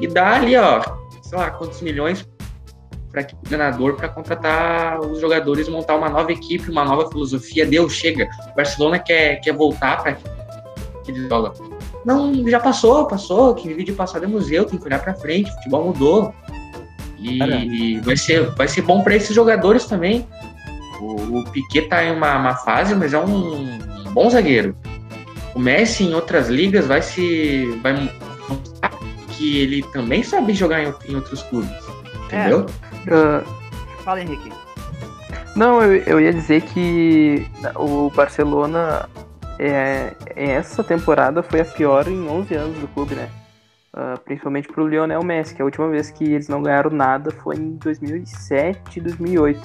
e dá ali, ó, sei lá, quantos milhões para o treinador para contratar os jogadores, montar uma nova equipe, uma nova filosofia. Deu, chega. O Barcelona quer, quer voltar para que eles jogam. Não, já passou, passou. Que vive de passado é museu, tem que olhar para frente. O futebol mudou. E vai ser, vai ser bom para esses jogadores também. O, o Piquet tá em uma, uma fase, mas é um, um bom zagueiro. O Messi em outras ligas vai se vai que ele também sabe jogar em, em outros clubes. Entendeu? Ah, Fala, Henrique. Não, eu, eu ia dizer que o Barcelona, é, essa temporada foi a pior em 11 anos do clube, né? Ah, principalmente pro Lionel Messi, que a última vez que eles não ganharam nada foi em 2007, 2008.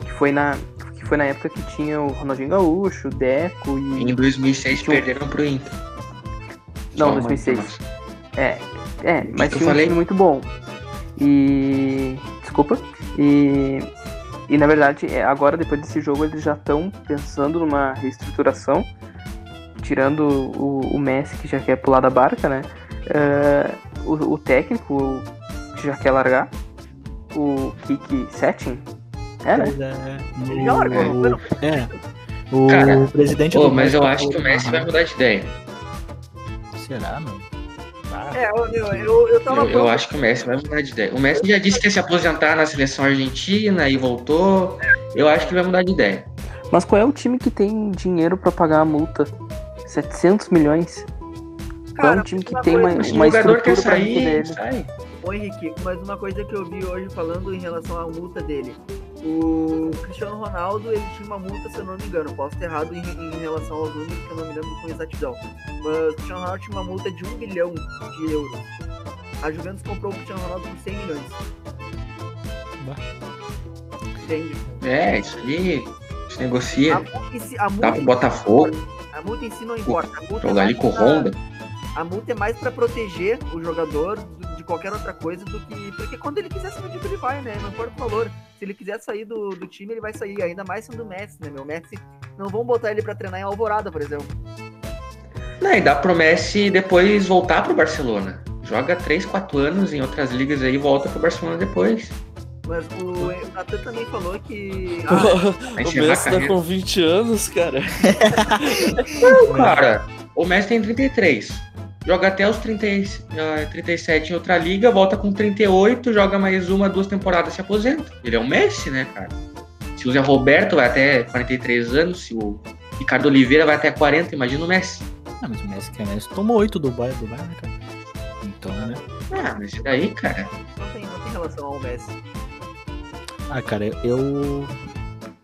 Que foi na, que foi na época que tinha o Ronaldinho Gaúcho, o Deco e... Em 2006 Tinha um- perderam pro Inter. Não, Só uma 2006. É, é, mas eu tinha um falei? time muito bom. E. Desculpa. E. E na verdade, é, agora depois desse jogo, eles já estão pensando numa reestruturação, tirando o, o Messi que já quer pular da barca, né? É, o, o técnico que já quer largar, o Kiki Setting. É, né? É, Ele já largou, foi, não? É. O Cara, presidente Ô, do mas eu acho que o Messi vai mudar de ideia. Será, mano? É, eu, eu, eu, eu tava Eu, eu acho que o Messi vai mudar de ideia. O Messi já disse que ia se aposentar na seleção argentina e voltou. Eu acho que vai mudar de ideia. Mas qual é o time que tem dinheiro pra pagar a multa? 700 milhões? Qual é Cara, um time que tem coisa- uma, Mas se o uma jogador quer sair, sai. Ô Henrique, mas uma coisa que eu vi hoje falando em relação à multa dele. O Cristiano Ronaldo, ele tinha uma multa, se eu não me engano, posso ter errado em, em relação aos números, que eu não me lembro com exatidão. Mas o Cristiano Ronaldo tinha uma multa de 1 bilhão de euros. A Juventus comprou o Cristiano Ronaldo por 100 milhões. Entende? É, isso aí. Se negocia. A multa em si, a Dá multa pro em si Botafogo, não importa. A multa em si não importa. A multa é jogar ali com o Honda. A multa é mais pra proteger o jogador do- de qualquer outra coisa do que. Porque quando ele quiser sair do time, ele vai, né? Não importa o valor. Se ele quiser sair do, do time, ele vai sair. Ainda mais sendo o Messi, né? Meu Messi. Não vão botar ele pra treinar em Alvorada, por exemplo. Não, e dá pro Messi depois voltar pro Barcelona. Joga 3, 4 anos em outras ligas aí e volta pro Barcelona depois. Mas o, Natan também falou que. Ah, o Messi tá com 20 anos, cara. Não, cara. O Messi tem 33. Joga até os 30, e- ah, 37 em outra liga, volta com 38, joga mais uma, duas temporadas se aposenta. Ele é um Messi, né, cara? Se o Zé Roberto vai até 43 anos, se o Ricardo Oliveira vai até 40, imagina o Messi. Ah, mas o Messi que é Messi tomou 8 do Bayern, do Bayern, né, cara? Então, né? Ah, mas isso daí, cara. não, tem, não tem relação ao Messi. Ah, cara, eu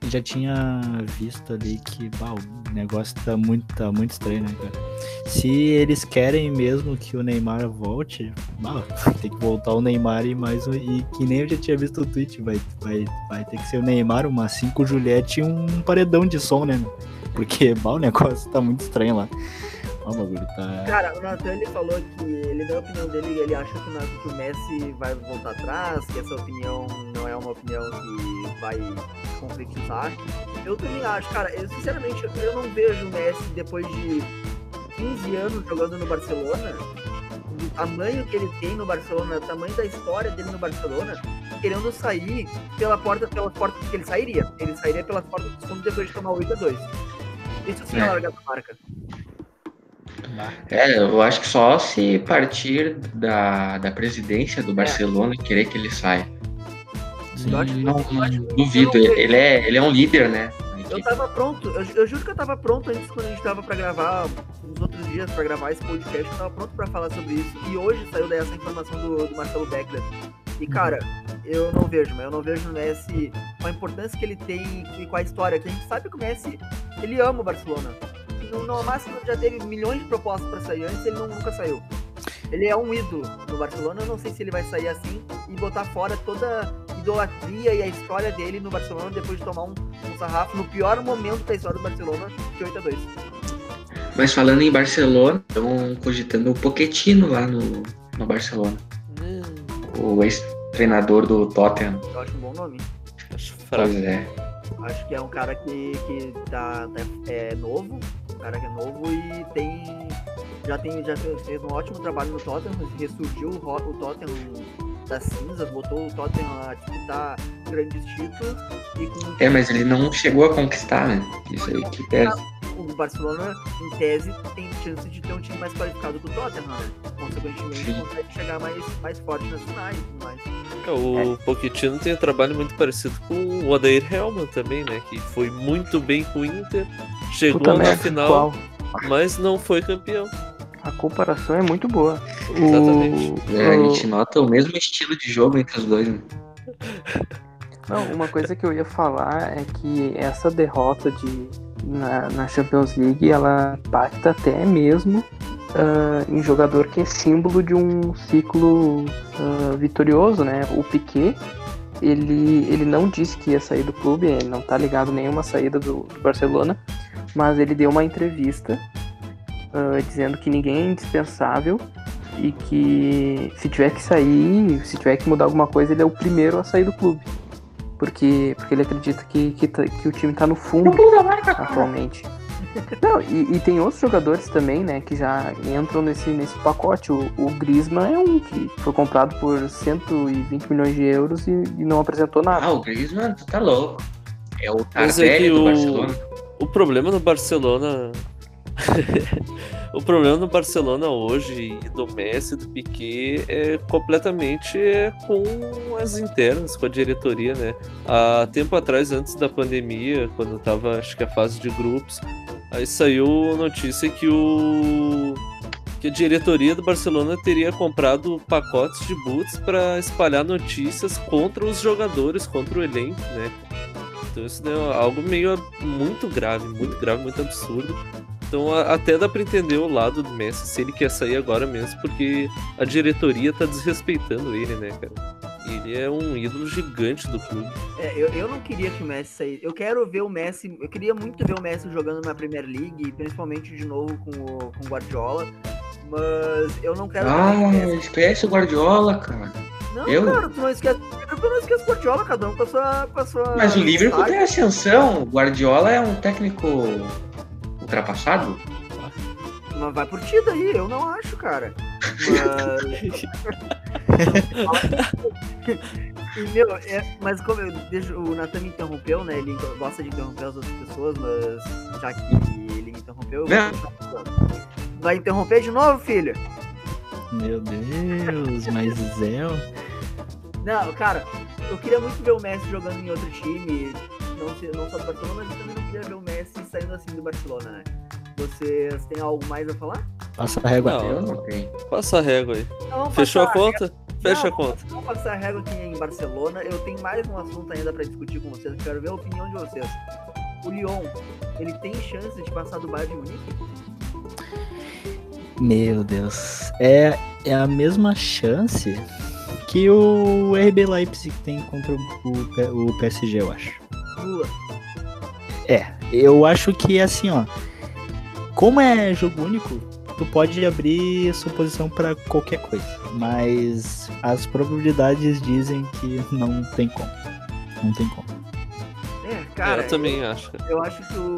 já tinha visto ali que bah, o negócio tá muito, tá muito estranho, né, cara? Se eles querem mesmo que o Neymar volte, tem que voltar o Neymar e mais um. E que nem eu já tinha visto o tweet, vai, vai, vai ter que ser o Neymar, uma 5 Juliette e um paredão de som, né? Porque bah, o negócio tá muito estranho lá. O bagulho tá. Cara, o Natan ele falou que ele deu a opinião dele ele acha o que o Messi vai voltar atrás, que essa opinião não é uma opinião que vai se concretizar. Eu também acho, cara, eu sinceramente eu não vejo o Messi depois de 15 anos jogando no Barcelona, o tamanho que ele tem no Barcelona, o tamanho da história dele no Barcelona, querendo sair pela porta, pela porta que ele sairia. Ele sairia pela porta dos fundos depois de tomar 8 a 2 Isso sim é, É. largar a marca. É, eu acho que só se partir da, da presidência do Barcelona querer que ele saia. Não, não duvido. eu não vejo- Ele é, ele é um líder, né? Eu tava pronto, eu, eu juro que eu tava pronto antes quando a gente tava pra gravar, nos outros dias, pra gravar esse podcast, eu tava pronto pra falar sobre isso. E hoje saiu daí essa informação do, do Marcelo Beckler. E cara, eu não vejo, mas eu não vejo no Messi com a importância que ele tem e com a história. Que a gente sabe que o Messi, ele ama o Barcelona. No, no máximo já teve milhões de propostas pra sair antes, ele não, nunca saiu. Ele é um ídolo no Barcelona, eu não sei se ele vai sair assim e botar fora toda a idolatria e a história dele no Barcelona depois de tomar um, um sarrafo no pior momento da história do Barcelona, de 8 a 2 Mas falando em Barcelona, estão cogitando o Pochettino lá no, no Barcelona. Hum, O ex-treinador do Tottenham. Eu acho um bom nome. acho fraco. Pois é. Acho que é um cara que, que tá, é, é novo, um cara que é novo e tem. Já tem já fez um ótimo trabalho no Tottenham, ressurgiu o, o Tottenham das cinzas, botou o Tottenham a disputar grandes títulos e com É, mas ele não chegou a conquistar, né? Isso aí que pesa. o Barcelona, em tese, tem chance de ter um time mais qualificado que o Tottenham, né? Consequentemente, Sim. consegue chegar mais, mais forte nas finais e tudo mais. É, O Pochettino tem um trabalho muito parecido com o Odair Helman também, né? Que foi muito bem com o Inter, chegou Puta na merda, final, qual? mas não foi campeão. A comparação é muito boa. O- Exatamente. É, a o- gente nota o mesmo estilo de jogo entre os dois. Né? Não, uma coisa que eu ia falar é que essa derrota de, na, na Champions League ela impacta até mesmo ah, em jogador que é símbolo de um ciclo ah, vitorioso, né? O Piquet, ele, ele não disse que ia sair do clube, ele não tá ligado a nenhuma saída do, do Barcelona, mas ele deu uma entrevista ah, dizendo que ninguém é indispensável e que se tiver que sair, se tiver que mudar alguma coisa, ele é o primeiro a sair do clube. Porque, porque ele acredita que, que, tá- que o time tá no fundo atualmente. Não, e, e tem outros jogadores também, né, que já entram nesse, nesse pacote. O, o Griezmann é um que foi comprado por 120 milhões de euros e, e não apresentou nada. Ah, o Griezmann, tá louco. É o é Tardelli que do o- Barcelona. O problema no Barcelona. o problema no Barcelona hoje do Messi do Piquet é completamente com as internas, com a diretoria, né? Há tempo atrás, antes da pandemia, quando tava acho que a fase de grupos, aí saiu notícia que o que a diretoria do Barcelona teria comprado pacotes de boots para espalhar notícias contra os jogadores, contra o elenco, né? Então isso é algo meio muito grave, muito grave, muito absurdo. Então a- até dá pra entender o lado do Messi se ele quer sair agora mesmo, porque a diretoria tá desrespeitando ele, né, cara? Ele é um ídolo gigante do clube. É, eu, eu não queria que o Messi saísse. Eu quero ver o Messi. Eu queria muito ver o Messi jogando na Premier League, principalmente de novo com o, com o Guardiola. Mas eu não quero ver o Ah, Messi. esquece o Guardiola, cara. Não, eu? cara, tu não esquece. Eu não esqueço o Guardiola, cada um com a sua. Com a sua Mas o Liverpool tem ascensão. O Guardiola é um técnico ultrapassado. Mas vai por ti daí, eu não acho, cara. Mas. e, meu, é, mas como eu deixo, o Nathan me interrompeu, né? Ele gosta de interromper as outras pessoas, mas já que ele me interrompeu, eu vou Não. Vai interromper de novo, filho? Meu Deus, mas Zé. Não, cara, eu queria muito ver o Messi jogando em outro time, não, se- não só do Barcelona, mas eu também não queria ver o Messi saindo assim do Barcelona, né? Vocês têm algo mais a falar? Passa a régua. Não. Eu não tenho. Passa a régua aí. Então, vamos Fechou a conta? Fecha a Não, conta. Vamos passar a régua aqui em Barcelona. Eu tenho mais um assunto ainda pra discutir com vocês. Quero ver a opinião de vocês. O Lyon, ele tem chance de passar do Bayern de Munique? Meu Deus. É, é a mesma chance que o RB Leipzig tem contra o, o PSG, eu acho. É, eu acho que assim, ó. Como é jogo único, tu pode abrir suposição pra qualquer coisa. Mas as probabilidades dizem que não tem como. Não tem como. É, cara, eu também acho. cara. eu acho que o,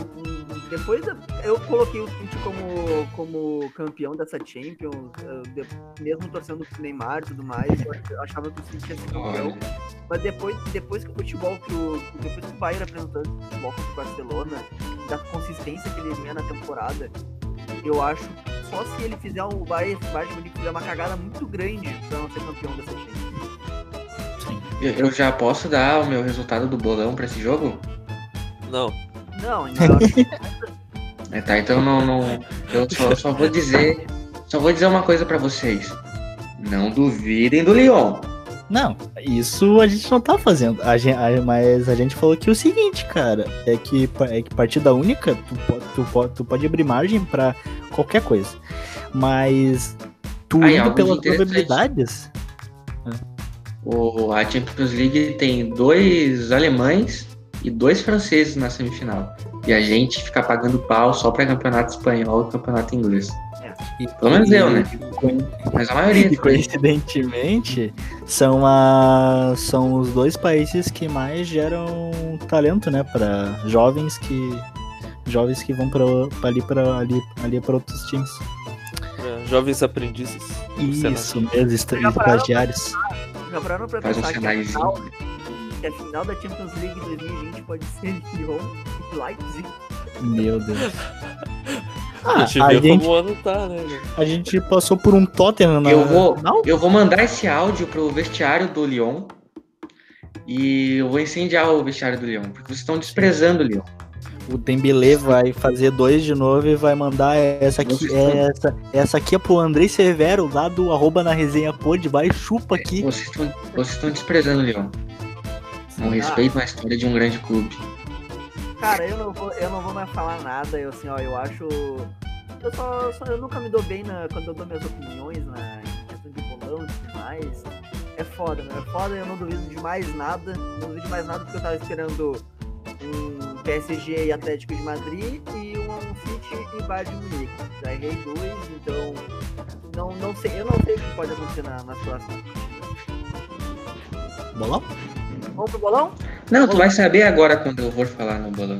depois eu coloquei o City como, como campeão dessa Champions, eh, mesmo torcendo pro Neymar e tudo mais, eu ach- eu achava que o City ia ser campeão. Olha, Mas depois, depois que o futebol, que o, depois que o Bayern apresentou esse futebol contra o Barcelona, da consistência que ele vinha na temporada, eu acho que só se ele fizer o Bayern, o Bayern Munique fizer uma cagada muito grande pra não ser campeão dessa Champions. Eu já posso dar o meu resultado do bolão pra esse jogo? Não. Não, não. É, tá, então não, não eu só, só vou dizer, só vou dizer uma coisa pra vocês. Não duvidem do Lyon. Não, isso a gente não tá fazendo. A gen- a- mas a gente falou que o seguinte, cara, é que, é que partida única, tu, po- tu, tu pode abrir margem pra qualquer coisa. Mas tu Aí, indo pelas probabilidades. O, a Champions League tem dois alemães e dois franceses na semifinal. E a gente fica pagando pau só pra campeonato espanhol e campeonato inglês. E, Pelo menos eu, né? Mas a maioria E coincidentemente, são, a, são os dois países que mais geram talento, né? Para jovens que. Jovens que vão pra, pra ali para ali, ali para outros times. É, jovens aprendizes. Isso mesmo, estagiários. Já pararam um pensar que a, final, sinaizinho. Que a final da Champions League 2020 pode ser Lyon e Leipzig? Meu Deus. a Ah, gente a, gente, como o ano tá, né? meu? a gente passou por um Tottenham na. Eu vou, Não? eu vou mandar esse áudio pro vestiário do Lyon. E eu vou incendiar o vestiário do Lyon. Porque vocês estão desprezando o Lyon. O Dembele vai fazer dois de novo e vai mandar essa aqui. Estão- Essa, essa aqui é pro Andrei Severo, lá do arroba na resenha pod, vai chupa aqui. Vocês estão, vocês estão desprezando o Lyon. Não respeitam a história de um grande clube. Cara, eu não vou, eu não vou mais falar nada. Eu assim, ó, eu acho. Eu só, só- eu nunca me dou bem na, quando eu dou minhas opiniões na em questão de bolão e tudo mais. É foda, meu. É foda, eu não duvido de mais nada. Não duvido de mais nada porque eu tava esperando um PSG e Atlético de Madrid e um, um City e Bayern de Munique. Já errei dois, então. Não, não sei, eu não sei o que pode acontecer na, nas próximas. Bolão? Vamos pro bolão? Não, tu vai saber agora quando eu for falar no bolão.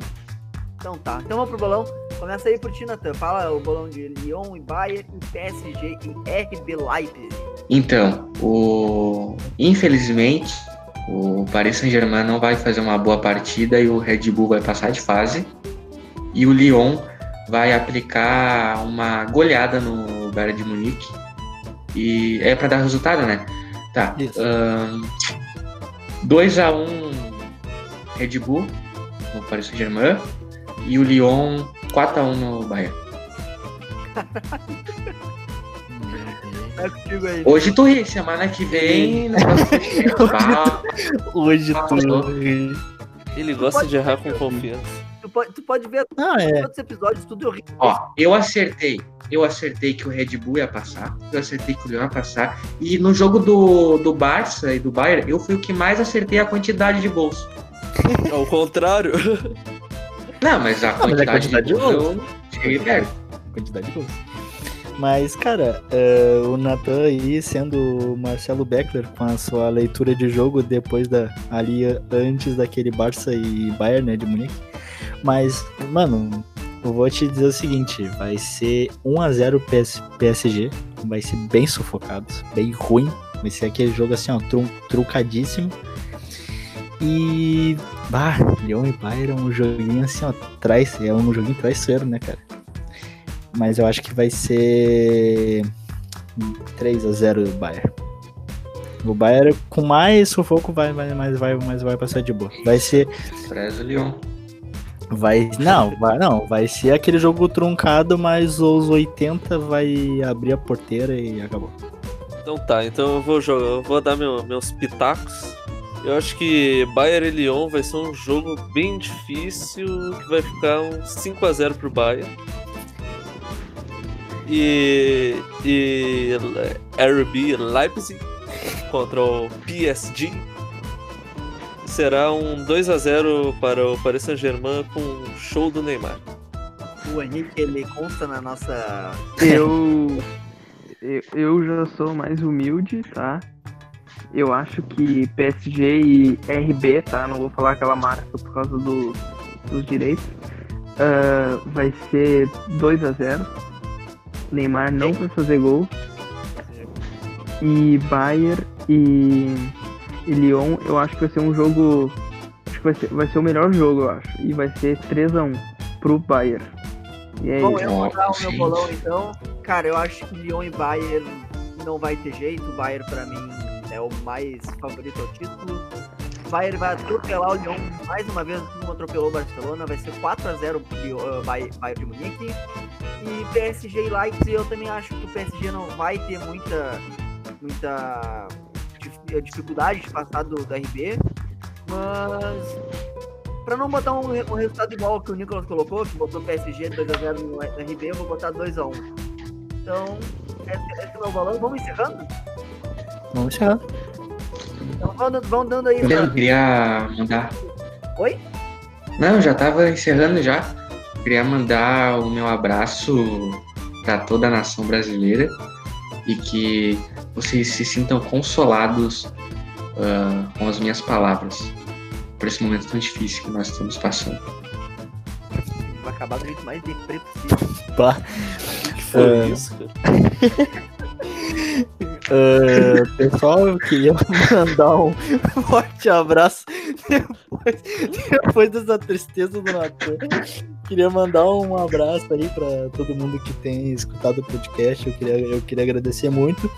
Então tá, então vamos pro bolão. Começa aí por ti, Natan. Fala o bolão de Lyon e Bayern, e PSG e RB Leipzig. Então, o... infelizmente, o Paris Saint-Germain não vai fazer uma boa partida e o Red Bull vai passar de fase. E o Lyon vai aplicar uma goleada no Bayern de Munique. E é para dar resultado, né? Tá. Isso. 2x1 Red Bull no Paris Saint-Germain. E o Lyon 4x1 no Bayern. Hoje tu ri, semana que vem. ser- Ah, Hoje tu. Ele gosta de errar com confiança. Tu pode, tu pode ver Não, é. todos os episódios, tudo horrível. Ó, eu acertei. Eu acertei que o Red Bull ia passar. Eu acertei que o Lyon ia passar. E no jogo do, do Barça e do Bayern, eu fui o que mais acertei a quantidade de gols. Ao contrário. Não, mas a mas a quantidade, quantidade de de gols cheguei perto. Quantidade de gols. Mas, cara, é, o Nathan aí, sendo o Marcelo Beckler, com a sua leitura de jogo depois da. ali antes daquele Barça e Bayern, né, de Munique. Mas, mano, vou te dizer o seguinte: vai ser 1x0 PS, PSG, vai ser bem sufocado, bem ruim. Vai ser aquele jogo assim, ó, tru, trucadíssimo. E. Bah, Lyon e Bayern é um joguinho assim, ó, traz, é um joguinho traiçoeiro, né, cara? Mas eu acho que vai ser 3 a 0 o Bayern. O Bayern com mais sufoco vai, mas vai, mas vai passar de boa. Vai ser, Preza Lyon. Vai, não, vai, não, vai ser aquele jogo truncado, mas os 80 vai abrir a porteira e acabou. Então tá, então eu vou jogar, eu vou dar meu- meus pitacos. Eu acho que Bayern e Lyon vai ser um jogo bem difícil, que vai ficar um 5 a 0 pro Bayern. E, e RB Leipzig contra o PSG será um 2 a 0 para o Paris Saint-Germain com um show do Neymar. O Henrique, ele consta na nossa. Eu, eu. Já sou mais humilde, tá? Eu acho que PSG e RB, tá? Não vou falar aquela marca por causa do- dos direitos. Ah, vai ser 2 a 0 Neymar não vai fazer gol. E Bayern e, e Lyon, eu acho que vai ser um jogo. Acho que vai ser, vai ser o melhor jogo, eu acho. E vai ser 3 a 1 pro Bayern. E é Bom, isso. eu vou dar o meu bolão então. Cara, eu acho que Lyon e Bayern não vai ter jeito. O Bayern, pra mim, é o mais favorito ao título. Bayern vai atropelar o Lyon mais uma vez, como atropelou o Barcelona. Vai ser 4x0 uh, Bayern de Munique. E PSG e Leipzig, eu também acho que o PSG não vai ter muita, muita dificuldade de passar do, do RB. Mas Pra não botar um, um resultado igual que o Nicolas colocou, que botou PSG 2x0 no RB, eu vou botar 2x1. Então, esse, esse é o meu valor. Vamos encerrando? Vamos encerrando. Então vão, vão dando aí. Eu queria mandar. Oi? Não, já tava encerrando já. Queria mandar o meu abraço para toda a nação brasileira e que vocês se sintam consolados uh, com as minhas palavras por esse momento tão difícil que nós estamos passando. Vai acabar do jeito mais deprê possível. Pá. que foi uh... isso? Uh, pessoal, eu queria mandar um forte abraço depois, depois dessa tristeza do Natan. Queria mandar um abraço aí para todo mundo que tem escutado o podcast. Eu queria, eu queria agradecer muito.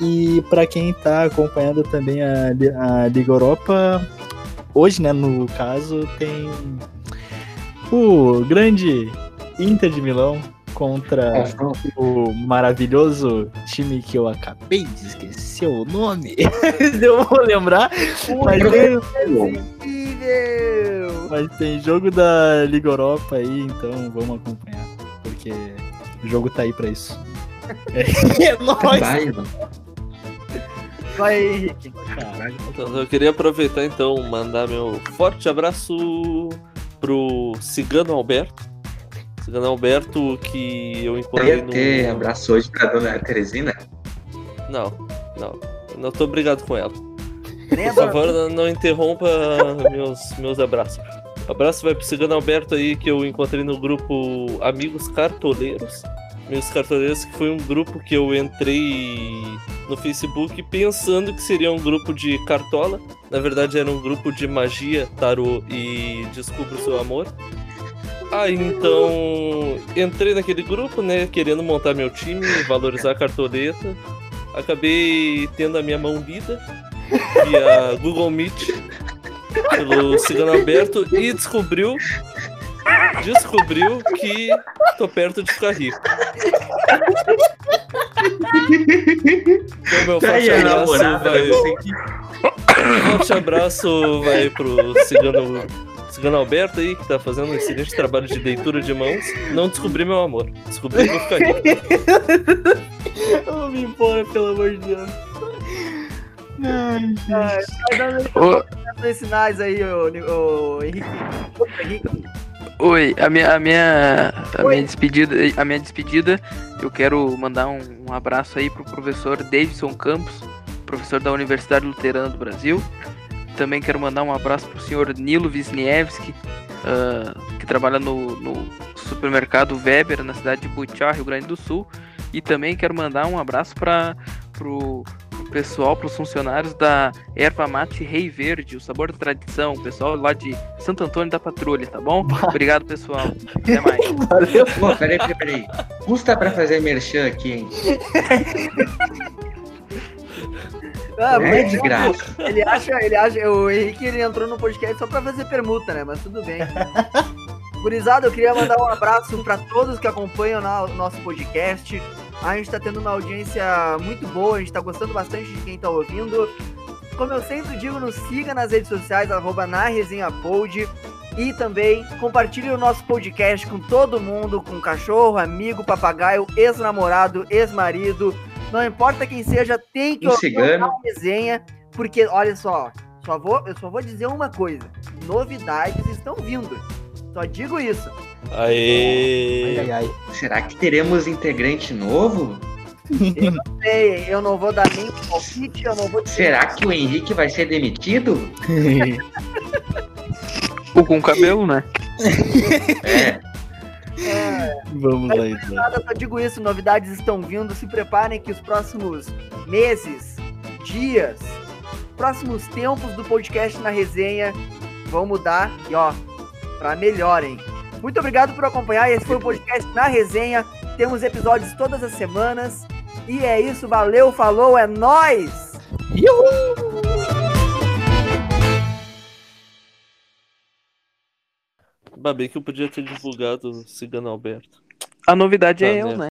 E para quem está acompanhando também a, a Liga Europa, hoje, né, no caso, tem o grande Inter de Milão contra é, o maravilhoso time que eu acabei de esquecer o nome. eu vou lembrar. Mas tem, mas tem jogo da Liga Europa aí, então vamos acompanhar. Porque o jogo tá aí pra isso. É, é nóis! Vai, Henrique. Então, eu queria aproveitar então, mandar meu forte abraço pro Cigano Alberto. Cigano Alberto que eu encontrei no. ter abraço hoje pra dona Teresina? Não, não. Não tô obrigado com ela. Por favor, não interrompa meus, meus abraços. Abraço vai pro Cigano Alberto aí que eu encontrei no grupo Amigos Cartoleiros meus cartoleiros, que foi um grupo que eu entrei no Facebook pensando que seria um grupo de cartola. Na verdade, era um grupo de magia, tarô e descubra o seu amor. Aí então entrei naquele grupo, né? Querendo montar meu time, valorizar a cartoleta. Acabei tendo a minha mão lida via Google Meet pelo Cigano Alberto e descobriu descobriu que tô perto de ficar rico. Então, meu forte abraço vai. Forte abraço vai pro Cigano, Cigano Alberto aí, que tá fazendo um excelente trabalho de leitura de mãos. Não descobri meu amor. Descobri que vou ficar rico. Vou me embora, pelo amor de Deus. Ai, ai, vai dando sinais aí, ô, ô Henrique. Henrique. Oi, a minha, a minha, a Oi. minha despedida, a minha despedida, eu quero mandar um, um, abraço aí pro professor Davidson Campos, professor da Universidade Luterana do Brasil. Também quero mandar um abraço pro senhor Nilo Wisniewski, uh, que trabalha no, no, supermercado Weber na cidade de Butiá, Rio Grande do Sul. E também quero mandar um abraço para pro pessoal, para os funcionários da Erva Mate Rei Verde, o sabor da tradição, o pessoal lá de Santo Antônio da Patrulha, tá bom? Obrigado, pessoal. Até mais. Valeu. Pô, peraí, peraí, peraí. Custa para fazer merchan aqui, hein? Ah, é de graça. Ele acha, ele acha, o Henrique ele entrou no podcast só pra fazer permuta, né? Mas tudo bem. Gurizada, eu queria mandar um abraço para todos que acompanham o nosso podcast. A gente está tendo uma audiência muito boa, a gente está gostando bastante de quem está ouvindo. Como eu sempre digo, nos siga nas redes sociais, arroba na resenha pod. E também compartilhe o nosso podcast com todo mundo, com cachorro, amigo, papagaio, ex-namorado, ex-marido. Não importa quem seja, tem que ouvir a resenha. Porque, olha só, só vou, eu só vou dizer uma coisa. Novidades estão vindo. Só digo isso. Aê! Ai, ai, ai. Será que teremos integrante novo? Eu não sei, eu não vou dar nem palpite, eu não vou Será que o Henrique vai ser demitido? Ou com cabelo, né? É. é. Vamos lá então. Nada, só digo isso, novidades estão vindo. Se preparem que os próximos meses, dias, próximos tempos do podcast na resenha vão mudar. E ó, para melhorem. Muito obrigado por acompanhar. Esse foi o podcast na resenha. Temos episódios todas as semanas. E é isso. Valeu, falou, é nós. Uhul! Babei que eu podia ter divulgado o Cigano Alberto. A novidade tá é eu, né?